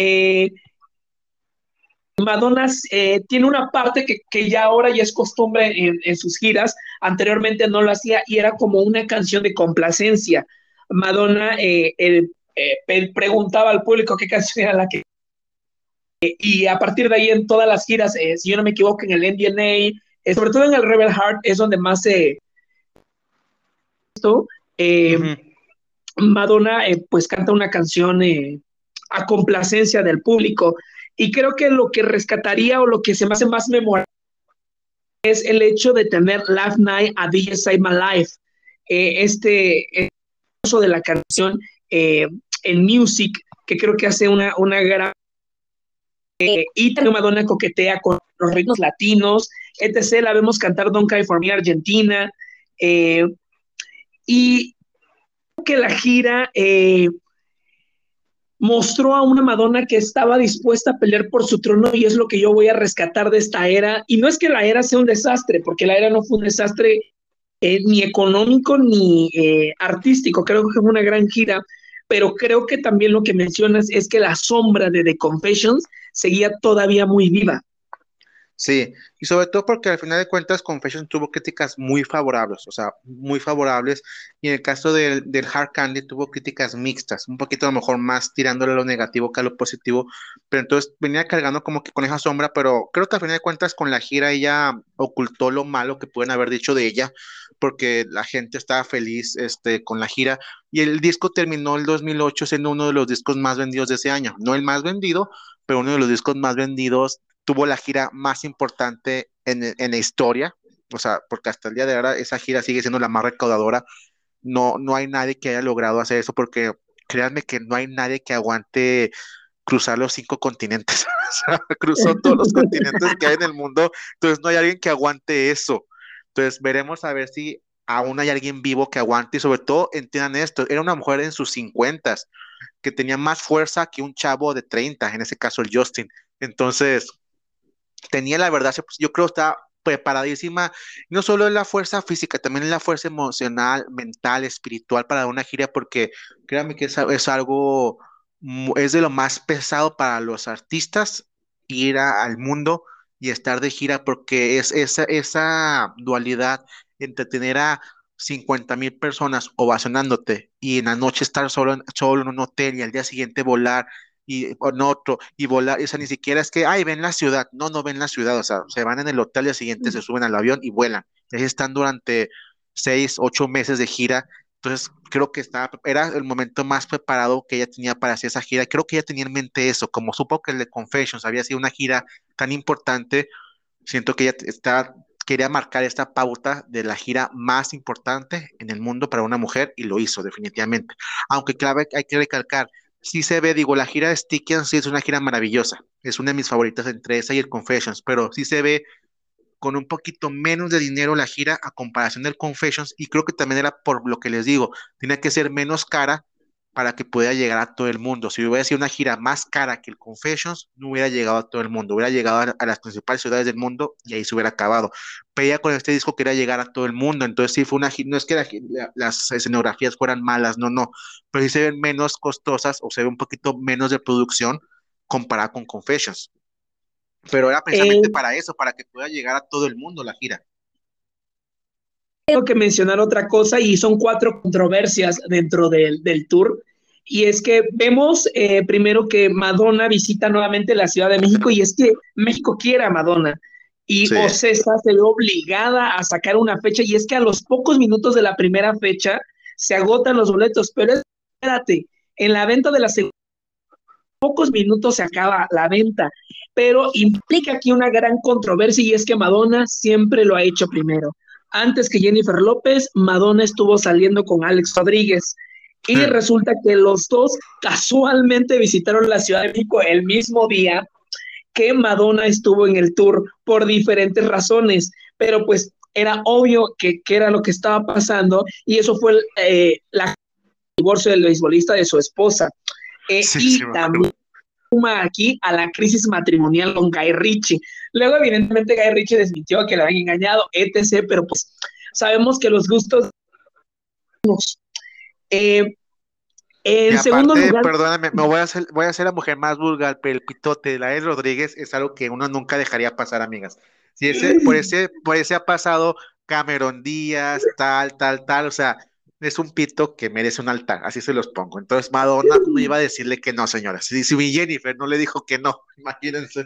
Madonna eh, tiene una parte que, ya ahora ya es costumbre en, sus giras, anteriormente no lo hacía y era como una canción de complacencia. Madonna eh, eh, preguntaba al público qué canción era la que... y a partir de ahí en todas las giras, si yo no me equivoco, en el NDNA, sobre todo en el Rebel Heart, es donde más se... Madonna pues canta una canción a complacencia del público y creo que lo que rescataría o lo que se me hace más memorable es el hecho de tener Last Night a DJ Save My Life. Eh, este uso de la canción eh, en music, que creo que hace una, una gran. Eh, y también Madonna coquetea con los ritmos latinos, etc. La vemos cantar Don't Cry for Me Argentina. y que la gira mostró a una Madonna que estaba dispuesta a pelear por su trono y es lo que yo voy a rescatar de esta era. Y no es que la era sea un desastre, porque la era no fue un desastre eh, ni económico ni eh, artístico, creo que fue una gran gira, pero creo que también lo que mencionas es que la sombra de The Confessions seguía todavía muy viva. Sí, y sobre todo porque al final de cuentas Confession tuvo críticas muy favorables, o sea, muy favorables, y en el caso del, del Hard Candy tuvo críticas mixtas, un poquito a lo mejor más tirándole a lo negativo que a lo positivo, pero entonces venía cargando como que con esa sombra, pero creo que al final de cuentas con la gira ella ocultó lo malo que pueden haber dicho de ella, porque la gente estaba feliz este, con la gira, y el disco terminó el 2008 siendo uno de los discos más vendidos de ese año, no el más vendido, pero uno de los discos más vendidos tuvo la gira más importante en, la historia, o sea, porque hasta el día de ahora esa gira sigue siendo la más recaudadora. No, no hay nadie que haya logrado hacer eso porque créanme que no hay nadie que aguante cruzar los cinco continentes. cruzó todos los continentes que hay en el mundo, entonces no hay alguien que aguante eso. Entonces veremos a ver si aún hay alguien vivo que aguante y sobre todo entiendan esto, era una mujer en sus cincuentas que tenía más fuerza que un chavo de 30, en ese caso el Justin. Entonces, tenía la verdad, yo creo que está preparadísima, no solo en la fuerza física, también en la fuerza emocional, mental, espiritual para una gira, porque créanme que es, algo, es de lo más pesado para los artistas ir al mundo y estar de gira, porque es esa, esa dualidad entre tener a 50 mil personas ovacionándote y en la noche estar solo solo en un hotel y al día siguiente volar y otro y volar, o sea, ni siquiera es que, ay, ven la ciudad, no, no ven la ciudad, o sea, se van en el hotel al día siguiente, se suben al avión y vuelan, y ahí están durante seis, ocho meses de gira, entonces creo que estaba, era el momento más preparado que ella tenía para hacer esa gira, creo que ella tenía en mente eso, como supo que el de Confessions había sido una gira tan importante, siento que ella está quería marcar esta pauta de la gira más importante en el mundo para una mujer y lo hizo definitivamente. Aunque clave hay que recalcar, sí se ve, digo, la gira de Sticky sí es una gira maravillosa, es una de mis favoritas entre esa y el Confessions, pero sí se ve con un poquito menos de dinero la gira a comparación del Confessions y creo que también era por lo que les digo, tiene que ser menos cara para que pueda llegar a todo el mundo. Si hubiera sido una gira más cara que el Confessions, no hubiera llegado a todo el mundo, hubiera llegado a, las principales ciudades del mundo y ahí se hubiera acabado. Pero ya con este disco quería llegar a todo el mundo, entonces sí fue una gira, no es que las escenografías fueran malas, no, no, pero sí se ven menos costosas o se ve un poquito menos de producción comparada con Confessions. Pero era precisamente eh, para eso, para que pueda llegar a todo el mundo la gira. Tengo que mencionar otra cosa y son cuatro controversias dentro del, del tour. Y es que vemos eh, primero que Madonna visita nuevamente la Ciudad de México y es que México quiere a Madonna. Y Ocesa se ve obligada a sacar una fecha y es que a los pocos minutos de la primera fecha se agotan los boletos. Pero espérate, en la venta de la segunda pocos minutos se acaba la venta, pero implica aquí una gran controversia y es que Madonna siempre lo ha hecho primero antes que Jennifer López, Madonna estuvo saliendo con Alex Rodríguez. Y resulta que los dos casualmente visitaron la Ciudad de México el mismo día que Madonna estuvo en el tour por diferentes razones, pero pues era obvio que, era lo que estaba pasando y eso fue eh, el divorcio del beisbolista de su esposa. Eh, y también aquí a la crisis matrimonial con Guy Ritchie. Luego, evidentemente, Guy Ritchie desmintió que le habían engañado, etc., pero pues sabemos que los gustos... Eh, en segundo lugar, perdóname, me voy a hacer, voy a hacer la mujer más vulgar, pero el pitote de la Rodríguez es algo que uno nunca dejaría pasar, amigas. Si ese, por ese, por ese ha pasado Cameron Díaz, tal, tal, tal, o sea, es un pito que merece un altar, así se los pongo. Entonces Madonna no iba a decirle que no, señora. Si, si mi Jennifer no le dijo que no, imagínense.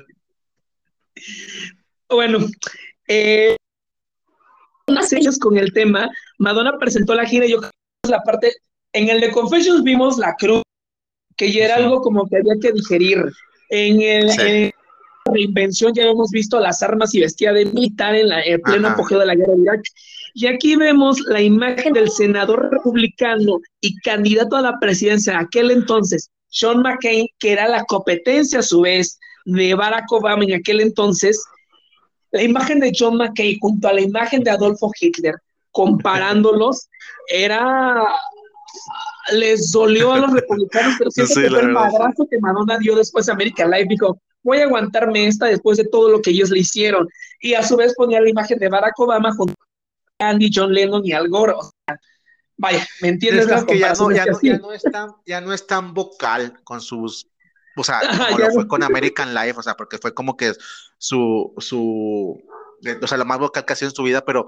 Bueno, eh, más ellos con el tema, Madonna presentó la gira y yo la parte, en el de Confessions vimos la cruz, que ya era algo como que había que digerir. En el reinvención ya hemos visto las armas y vestida de militar en la en pleno apogeo de la guerra de Irak. Y aquí vemos la imagen del senador republicano y candidato a la presidencia de aquel entonces, John McCain, que era la competencia a su vez de Barack Obama en aquel entonces, la imagen de John McCain junto a la imagen de Adolfo Hitler, comparándolos, era les dolió a los republicanos, pero siento que fue el madrazo que Madonna dio después de American Life, dijo, voy a aguantarme esta después de todo lo que ellos le hicieron. Y a su vez ponía la imagen de Barack Obama junto Andy, John Lennon y Al Gore. vaya, ¿me entiendes? que ya no, ya, no, es tan, ya no es tan vocal con sus, o sea, como lo fue con American Life, o sea, porque fue como que su, su, o sea, lo más vocal que ha sido en su vida, pero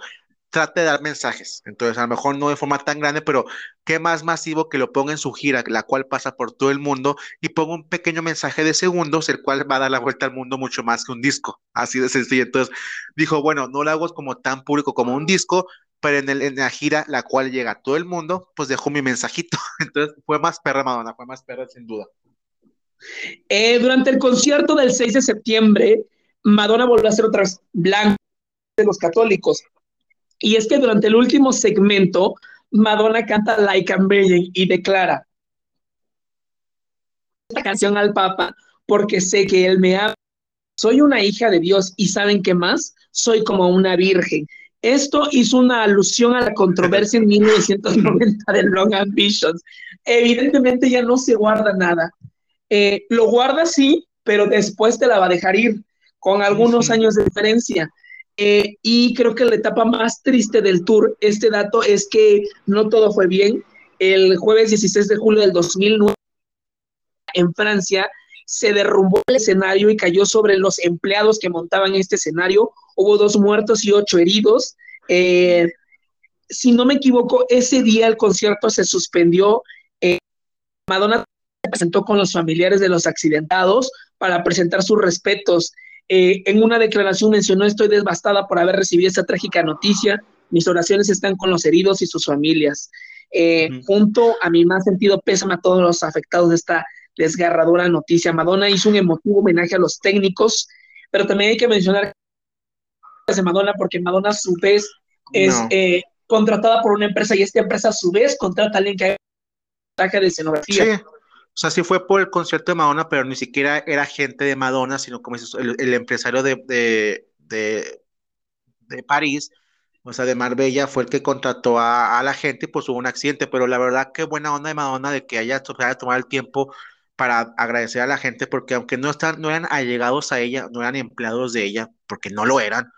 trate de dar mensajes. Entonces, a lo mejor no de forma tan grande, pero qué más masivo que lo ponga en su gira, la cual pasa por todo el mundo, y ponga un pequeño mensaje de segundos, el cual va a dar la vuelta al mundo mucho más que un disco. Así de sencillo. Entonces, dijo, bueno, no lo hago como tan público como un disco, pero en, la gira, la cual llega a todo el mundo, pues dejo mi mensajito. Entonces, fue más perra Madonna, fue más perra sin duda. Eh, durante el concierto del 6 de septiembre, Madonna volvió a hacer otras blancas de los católicos. Y es que durante el último segmento, Madonna canta Like a Virgin y declara, esta canción al Papa porque sé que Él me ama. Soy una hija de Dios y ¿saben qué más? Soy como una virgen. Esto hizo una alusión a la controversia en 1990 del Long Ambitions. Evidentemente ya no se guarda nada. Eh, lo guarda sí, pero después te la va a dejar ir, con algunos años de diferencia. Eh, y creo que la etapa más triste del tour, este dato es que no todo fue bien. El jueves 16 de julio del 2009, en Francia, se derrumbó el escenario y cayó sobre los empleados que montaban este escenario. Hubo dos muertos y ocho heridos. Eh, si no me equivoco, ese día el concierto se suspendió. Eh, Madonna se presentó con los familiares de los accidentados para presentar sus respetos. Eh, en una declaración mencionó, estoy devastada por haber recibido esta trágica noticia. Mis oraciones están con los heridos y sus familias. Junto a mi más sentido pésame a todos los afectados de esta desgarradora noticia. Madonna hizo un emotivo homenaje a los técnicos, pero también hay que mencionar de Madonna porque Madonna a su vez es eh, contratada por una empresa y esta empresa a su vez contrata a alguien que haga de escenografía. Sí. O sea, sí fue por el concierto de Madonna, pero ni siquiera era gente de Madonna, sino como dices, el, empresario de, de, de, París, o sea, de Marbella, fue el que contrató a, la gente y pues hubo un accidente, pero la verdad qué buena onda de Madonna de que haya, haya tomado el tiempo para agradecer a la gente, porque aunque no, están, no eran allegados a ella, no eran empleados de ella, porque no lo eran,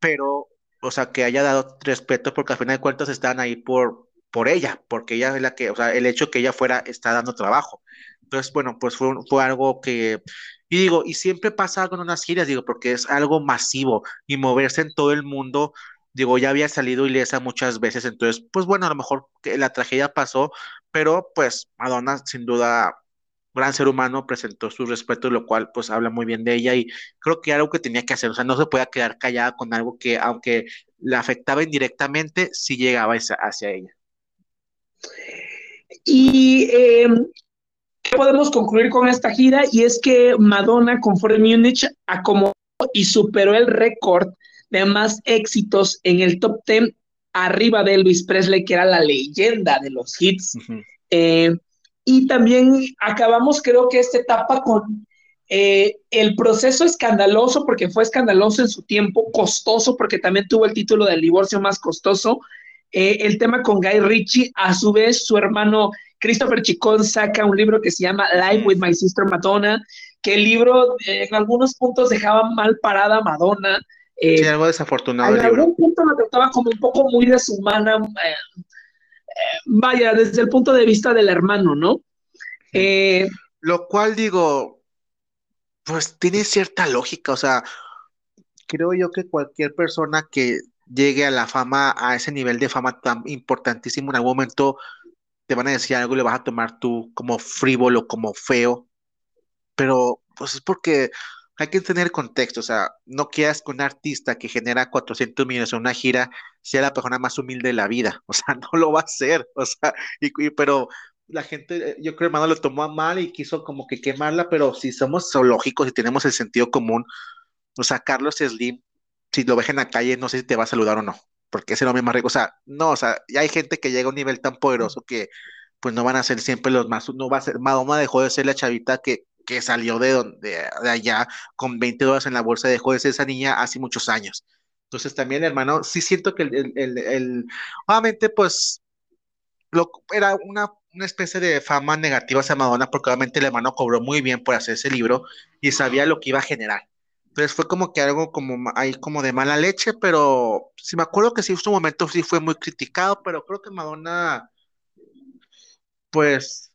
pero, o sea, que haya dado respeto, porque al final de cuentas están ahí por, por ella, porque ella es la que, o sea, el hecho que ella fuera está dando trabajo. Entonces, bueno, pues fue, algo que, y digo, y siempre pasa algo en unas giras, digo, porque es algo masivo y moverse en todo el mundo, digo, ya había salido ilesa muchas veces, entonces, pues bueno, a lo mejor la tragedia pasó, pero pues Madonna sin duda gran ser humano, presentó su respeto, lo cual pues habla muy bien de ella y creo que algo que tenía que hacer, o sea, no se puede quedar callada con algo que aunque la afectaba indirectamente, sí llegaba hacia, ella. Y eh, podemos concluir con esta gira? Y es que Madonna con Ford Munich acomodó y superó el récord de más éxitos en el top 10 arriba de Elvis Presley, que era la leyenda de los hits. Y también acabamos, creo que esta etapa con eh, el proceso escandaloso, porque fue escandaloso en su tiempo, costoso, porque también tuvo el título del divorcio más costoso. Eh, el tema con Guy Ritchie, a su vez, su hermano Christopher Chicón saca un libro que se llama Live with My Sister Madonna, que el libro eh, en algunos puntos dejaba mal parada a Madonna. sí, algo desafortunado. En algún punto la trataba como un poco muy deshumana, vaya, desde el punto de vista del hermano, ¿no? Eh, Lo cual digo, pues tiene cierta lógica, o sea, creo yo que cualquier persona que llegue a la fama, a ese nivel de fama tan importantísimo, en algún momento te van a decir algo y vas a tomar tú como frívolo, como feo, pero pues es porque hay que tener contexto, o sea, no quieras que un artista que genera 400 millones en una gira sea la persona más humilde de la vida, o sea, no lo va a hacer, o sea, y, pero la gente, yo creo hermano lo tomó mal y quiso como que quemarla, pero si somos zoológicos y tenemos el sentido común, o sea, Carlos Slim, si lo ves en la calle, no sé si te va a saludar o no, porque ese nombre más rico, o sea, no, o sea, ya hay gente que llega a un nivel tan poderoso que pues no van a ser siempre los más, no va a ser, Madonna dejó de ser la chavita que que salió de, donde, de allá con 20 dólares en la bolsa, dejó de ser esa niña hace muchos años. Entonces también, hermano, sí siento que el, el, el, obviamente, pues, era una, una, especie de fama negativa hacia Madonna, porque obviamente el hermano cobró muy bien por hacer ese libro y sabía lo que iba a generar. Entonces fue como que algo como ahí como de mala leche, pero sí me acuerdo que sí, en su momento sí fue muy criticado, pero creo que Madonna, pues,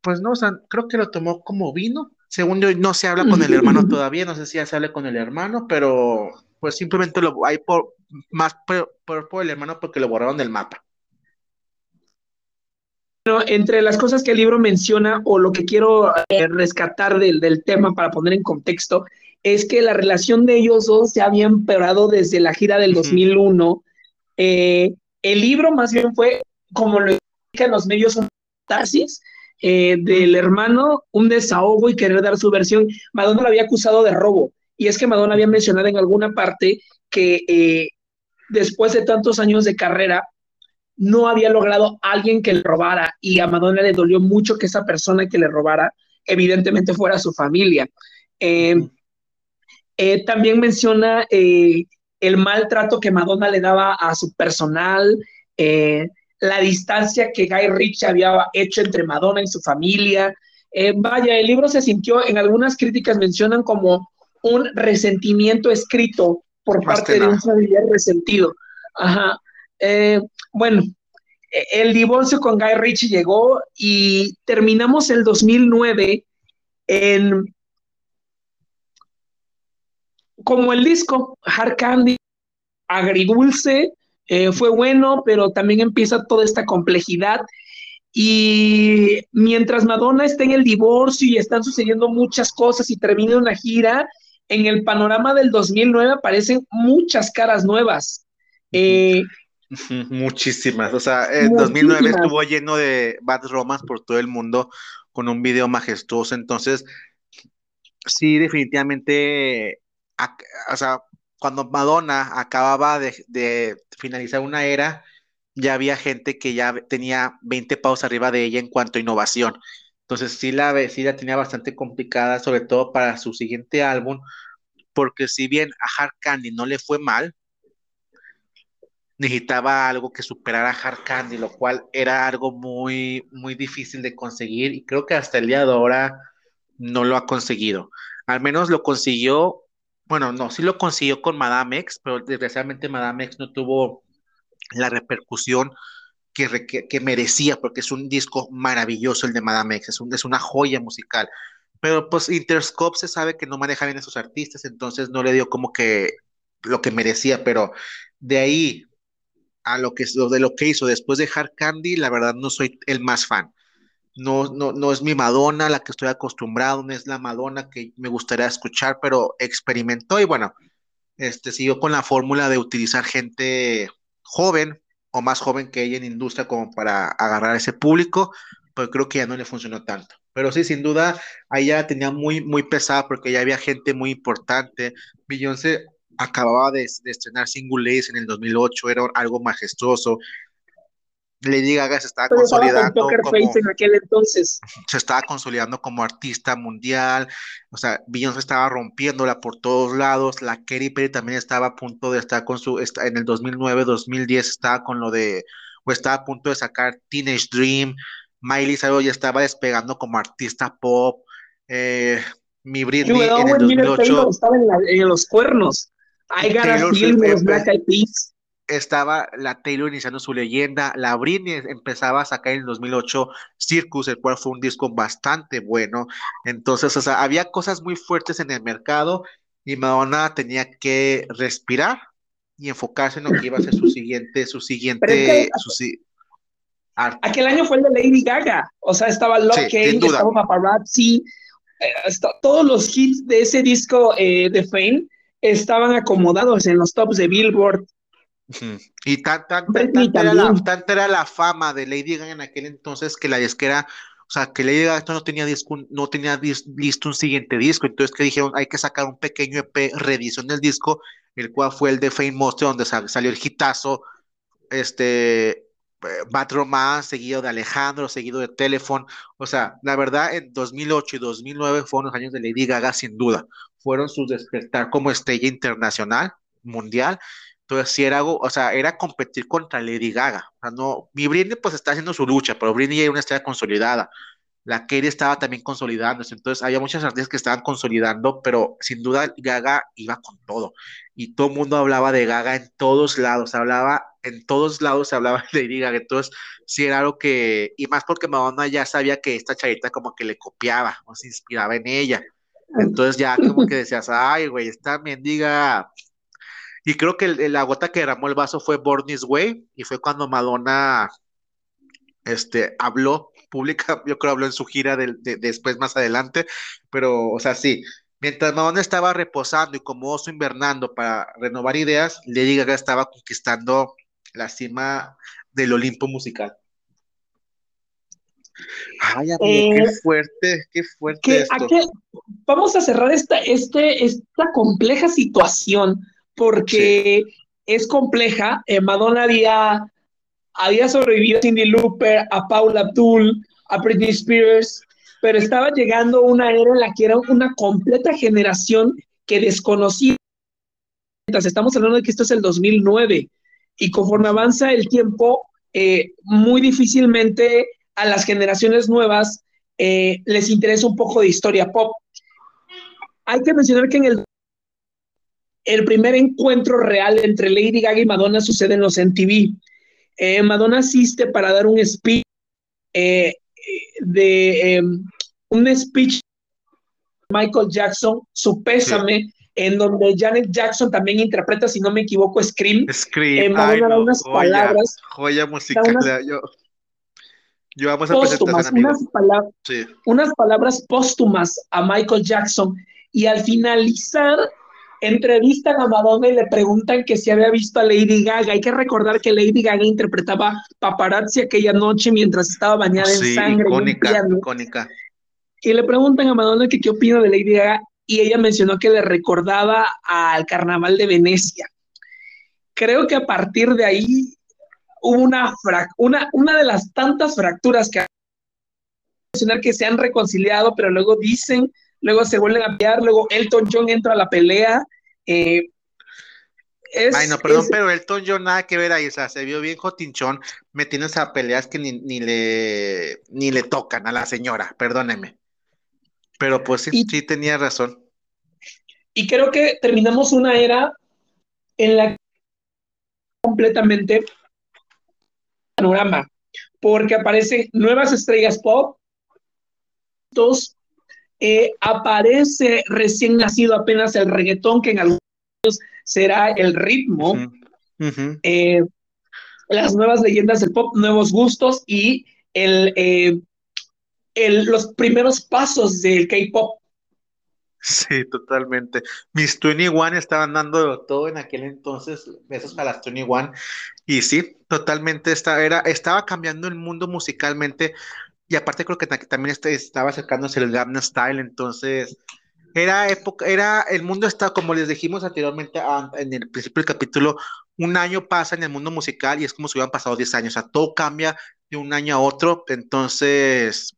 pues no, o sea, creo que lo tomó como vino. Según yo, no se habla con el hermano todavía, no sé si ya se habla con el hermano, pero pues simplemente lo hay por más por, por, el hermano porque lo borraron del mapa. Bueno, entre las cosas que el libro menciona o lo que quiero eh, rescatar del, del, tema para poner en contexto es que la relación de ellos dos se había empeorado desde la gira del 2001. Eh, el libro más bien fue, como lo indican los medios, un catarsis eh, del hermano un desahogo y querer dar su versión. Madonna lo había acusado de robo. Y es que Madonna había mencionado en alguna parte que eh, después de tantos años de carrera, no había logrado alguien que le robara. Y a Madonna le dolió mucho que esa persona que le robara evidentemente fuera su familia. Eh, eh, también menciona el maltrato que Madonna le daba a su personal, la distancia que Guy Ritchie había hecho entre Madonna y su familia. vaya, el libro se sintió, en algunas críticas mencionan como un resentimiento escrito por parte de un familiar resentido. Ajá. bueno, el divorcio con Guy Ritchie llegó y terminamos el 2009 en como el disco Hard Candy, agridulce, eh, fue bueno, pero también empieza toda esta complejidad. Y mientras Madonna está en el divorcio y están sucediendo muchas cosas y termina una gira, en el panorama del 2009 aparecen muchas caras nuevas. Eh, Muchísimas. O sea, en 2009 estuvo lleno de Bad Romance por todo el mundo con un video majestuoso. Entonces, sí, definitivamente, o sea, cuando Madonna acababa de, finalizar una era, ya había gente que ya tenía 20 paus arriba de ella en cuanto a innovación. Entonces, sí la, sí la tenía bastante complicada, sobre todo para su siguiente álbum, porque si bien a Hard Candy no le fue mal, necesitaba algo que superara a Hard Candy, lo cual era algo muy, muy difícil de conseguir y creo que hasta el día de ahora no lo ha conseguido. Al menos lo consiguió, bueno, no, sí lo consiguió con Madame X, pero desgraciadamente Madame X no tuvo la repercusión que, que, merecía, porque es un disco maravilloso el de Madame X, es, un, es una joya musical. Pero pues Interscope se sabe que no maneja bien a sus artistas, entonces no le dio como que lo que merecía, pero de ahí a lo que de lo que hizo después de Hard Candy, la verdad no soy el más fan. No, no, no es mi Madonna la que estoy acostumbrado, no es la Madonna que me gustaría escuchar, pero experimentó y bueno, este siguió con la fórmula de utilizar gente joven o más joven que ella en industria como para agarrar ese público, pero creo que ya no le funcionó tanto. Pero sí, sin duda, ahí ya tenía muy, muy pesada porque ya había gente muy importante. Beyoncé acababa de, estrenar Single Ace en el 2008, era algo majestuoso. Lady Gaga se estaba consolidando como, en aquel entonces. se estaba consolidando como artista mundial, o sea, Beyoncé estaba rompiéndola por todos lados, la Katy Perry también estaba a punto de estar con su, en el 2009, 2010 estaba con lo de, o estaba a punto de sacar Teenage Dream, Miley Cyrus ya estaba despegando como artista pop, eh, mi Britney en el 2008 estaba en los cuernos. I Estaba la Taylor iniciando su leyenda, la Britney empezaba a sacar en el 2008 Circus, el cual fue un disco bastante bueno. Entonces, o sea, había cosas muy fuertes en el mercado y Madonna tenía que respirar y enfocarse en lo que iba a ser su siguiente, su siguiente, Aquel año fue el de Lady Gaga, o sea, estaba Love sí, estaba Paparazzi, eh, todos los hits de ese disco eh, de Fame estaban acomodados en los tops de Billboard. Y tan, tan, era la, tanta, era la, fama de Lady Gaga en aquel entonces que la disquera, o sea, que Lady Gaga no tenía, disco, no tenía listo un siguiente disco, entonces que dijeron, hay que sacar un pequeño EP, reedición del disco, el cual fue el de Fame Monster, donde salió el hitazo, este, Bad Romance, seguido de Alejandro, seguido de Telephone. O sea, la verdad, en 2008 y 2009 fueron los años de Lady Gaga, sin duda. Fueron su despertar como estrella internacional, mundial. Entonces, sí era algo, o sea, era competir contra Lady Gaga. O sea, no, mi Britney pues está haciendo su lucha, pero Britney era una estrella consolidada. La Katy estaba también consolidándose. Entonces, había muchas artistas que estaban consolidando, pero sin duda Gaga iba con todo. Y todo el mundo hablaba de Gaga en todos lados. Hablaba en todos lados se hablaba de Lady Gaga, entonces sí era algo que, y más porque Madonna ya sabía que esta charita como que le copiaba o se inspiraba en ella, entonces ya como que decías, ay, güey, esta mendiga, y creo que la gota que derramó el vaso fue Born Way, y fue cuando Madonna, este, habló pública, yo creo habló en su gira de, después más adelante, pero, o sea, sí, Mientras Madonna estaba reposando y como oso invernando para renovar ideas, Lady Gaga estaba conquistando la cima del Olimpo musical. Ay, amigo, qué eh, fuerte, qué fuerte esto. vamos a cerrar esta, este, esta compleja situación porque es compleja. Eh, Madonna había, había sobrevivido a Cindy Looper, a Paula Abdul, a Britney Spears, pero estaba llegando una era en la que era una completa generación que desconocía. Estamos hablando de que esto es el 2009 y conforme avanza el tiempo, eh, muy difícilmente a las generaciones nuevas eh, les interesa un poco de historia pop. Hay que mencionar que en el, el primer encuentro real entre Lady Gaga y Madonna sucede en los MTV. Eh, Madonna asiste para dar un speech de em, un speech Michael Jackson, su pésame, en donde Janet Jackson también interpreta, si no me equivoco, Scream. Scream. Eh, unas joya, palabras. Joya musical. yo, yo vamos a póstumas, unas, palabras, unas palabras póstumas a Michael Jackson. Y al finalizar, entrevistan a Madonna y le preguntan que si había visto a Lady Gaga. Hay que recordar que Lady Gaga interpretaba paparazzi aquella noche mientras estaba bañada en sangre. Icónica, icónica. Y le preguntan a Madonna que qué opina de Lady Gaga y ella mencionó que le recordaba al carnaval de Venecia. Creo que a partir de ahí hubo una, una, una de las tantas fracturas que mencionar que se han reconciliado, pero luego dicen, luego se vuelven a pelear, luego Elton John entra a la pelea. Eh, Ay, no, perdón, pero Elton John nada que ver ahí, o sea, se vio bien jotinchón metiéndose a peleas que ni, ni, le, ni le tocan a la señora, perdóneme. Pero pues sí, sí tenía razón. Y creo que terminamos una era en la que completamente panorama, porque aparecen nuevas estrellas pop, dos, eh, aparece recién nacido apenas el reggaetón, que en algunos será el ritmo, eh, las nuevas leyendas del pop, nuevos gustos y el, eh, los primeros pasos del K-pop. Sí, totalmente. Mis 21 estaban dando todo en aquel entonces, besos para las 21. Y sí, totalmente estaba, era, estaba cambiando el mundo musicalmente. Y aparte creo que también este, estaba acercándose el Gangnam Style, entonces era época, era, el mundo está, como les dijimos anteriormente en el principio del capítulo, un año pasa en el mundo musical y es como si hubieran pasado 10 años, o sea, todo cambia de un año a otro, entonces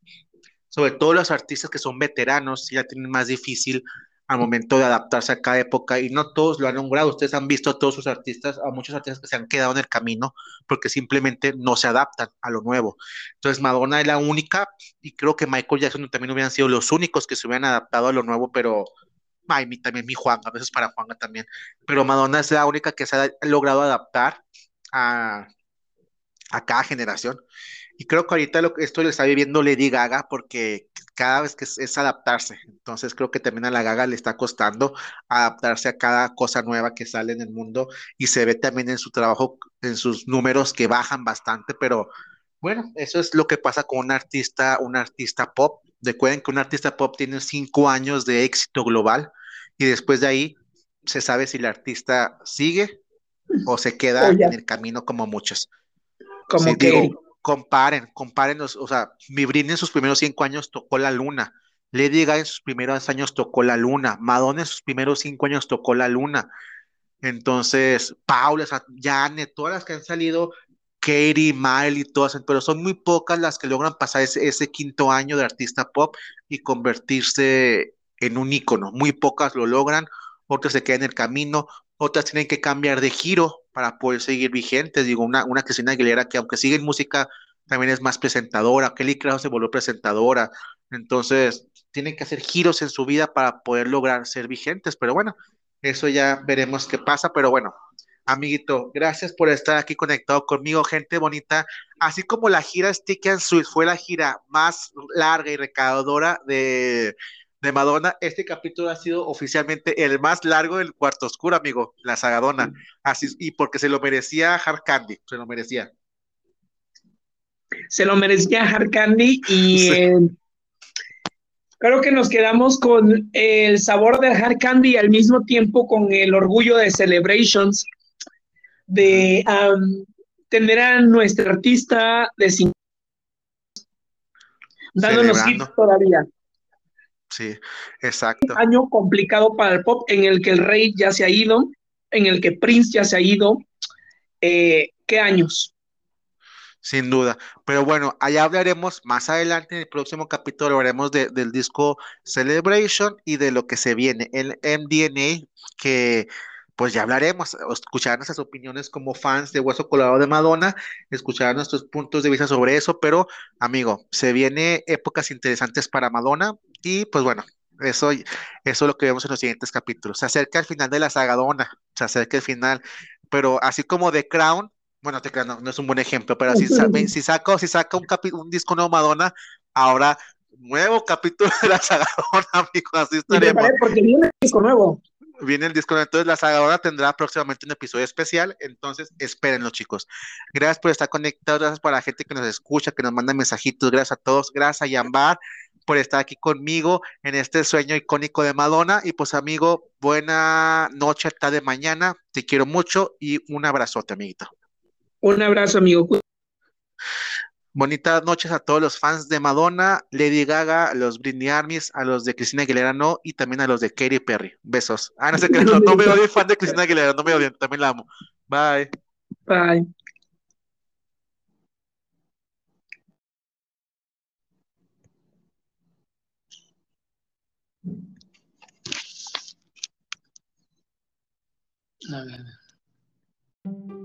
sobre todo los artistas que son veteranos, ya tienen más difícil al momento de adaptarse a cada época y no todos lo han logrado. Ustedes han visto a todos sus artistas, a muchos artistas que se han quedado en el camino porque simplemente no se adaptan a lo nuevo. Entonces Madonna es la única y creo que Michael Jackson también hubieran sido los únicos que se hubieran adaptado a lo nuevo, pero ay, mi, también mi Juan, a veces para Juanga también, pero Madonna es la única que se ha logrado adaptar a, a cada generación. Y creo que ahorita lo, esto lo está viviendo Lady Gaga porque cada vez que es, adaptarse. Entonces creo que también a la Gaga le está costando adaptarse a cada cosa nueva que sale en el mundo y se ve también en su trabajo, en sus números que bajan bastante, pero bueno, eso es lo que pasa con un artista, un artista pop. Recuerden que un artista pop tiene cinco años de éxito global y después de ahí se sabe si el artista sigue o se queda en el camino como muchos. Como que comparen, comparen, o sea, mi Britney en sus primeros cinco años tocó la luna, Lady Gaga en sus primeros años tocó la luna, Madonna en sus primeros cinco años tocó la luna, entonces, Paula, Janet, todas las que han salido, Katie, Miley, todas, pero son muy pocas las que logran pasar ese, ese quinto año de artista pop y convertirse en un ícono, muy pocas lo logran, otras se quedan en el camino, otras tienen que cambiar de giro para poder seguir vigentes. Digo, una, una Cristina Aguilera que aunque sigue en música, también es más presentadora. Kelly Clarkson se volvió presentadora. Entonces, tienen que hacer giros en su vida para poder lograr ser vigentes. Pero bueno, eso ya veremos qué pasa. Pero bueno, amiguito, gracias por estar aquí conectado conmigo, gente bonita. Así como la gira Stick and Sweet fue la gira más larga y recaudadora de de Madonna, este capítulo ha sido oficialmente el más largo del cuarto oscuro, amigo, la sagadona. Así, y porque se lo merecía Hard Candy, se lo merecía. Se lo merecía Hard Candy y eh, creo que nos quedamos con el sabor de Hard Candy y al mismo tiempo con el orgullo de Celebrations de tener a nuestra artista de 50 dándonos hits todavía. Sí, exacto. Un año complicado para el pop en el que el rey ya se ha ido, en el que Prince ya se ha ido. Eh, ¿Qué años? Sin duda. Pero bueno, allá hablaremos más adelante en el próximo capítulo, hablaremos de- del disco Celebration y de lo que se viene, el MDNA, que pues ya hablaremos, escuchar nuestras opiniones como fans de Hueso Colorado de Madonna, escuchar nuestros puntos de vista sobre eso, pero amigo, se viene épocas interesantes para Madonna y pues bueno. Eso, eso es lo que vemos en los siguientes capítulos. Se acerca el final de la saga Donna, se acerca el final, pero así como The Crown, bueno, te creas, no, no es un buen ejemplo, pero si, si saca, si saca un, capi- un disco nuevo Madonna, ahora nuevo capítulo de la Sagadona, amigo, así estaremos. porque viene un disco nuevo. Viene el disco, nuevo, entonces la Sagadona tendrá próximamente un episodio especial, entonces espérenlo, chicos. Gracias por estar conectados, gracias por la gente que nos escucha, que nos manda mensajitos, gracias a todos, gracias a Yambar por estar aquí conmigo en este sueño icónico de Madonna. Y pues, amigo, buena noche, tarde, mañana. Te quiero mucho y un abrazote, amiguito. Un abrazo, amigo. Bonitas noches a todos los fans de Madonna, Lady Gaga, a los Britney Armies, a los de Cristina Aguilera no, y también a los de Katy Perry. Besos. Ah, no sé qué, no, no me odien fan de Cristina Aguilera, no me odien, también la amo. Bye. Bye. 那 ver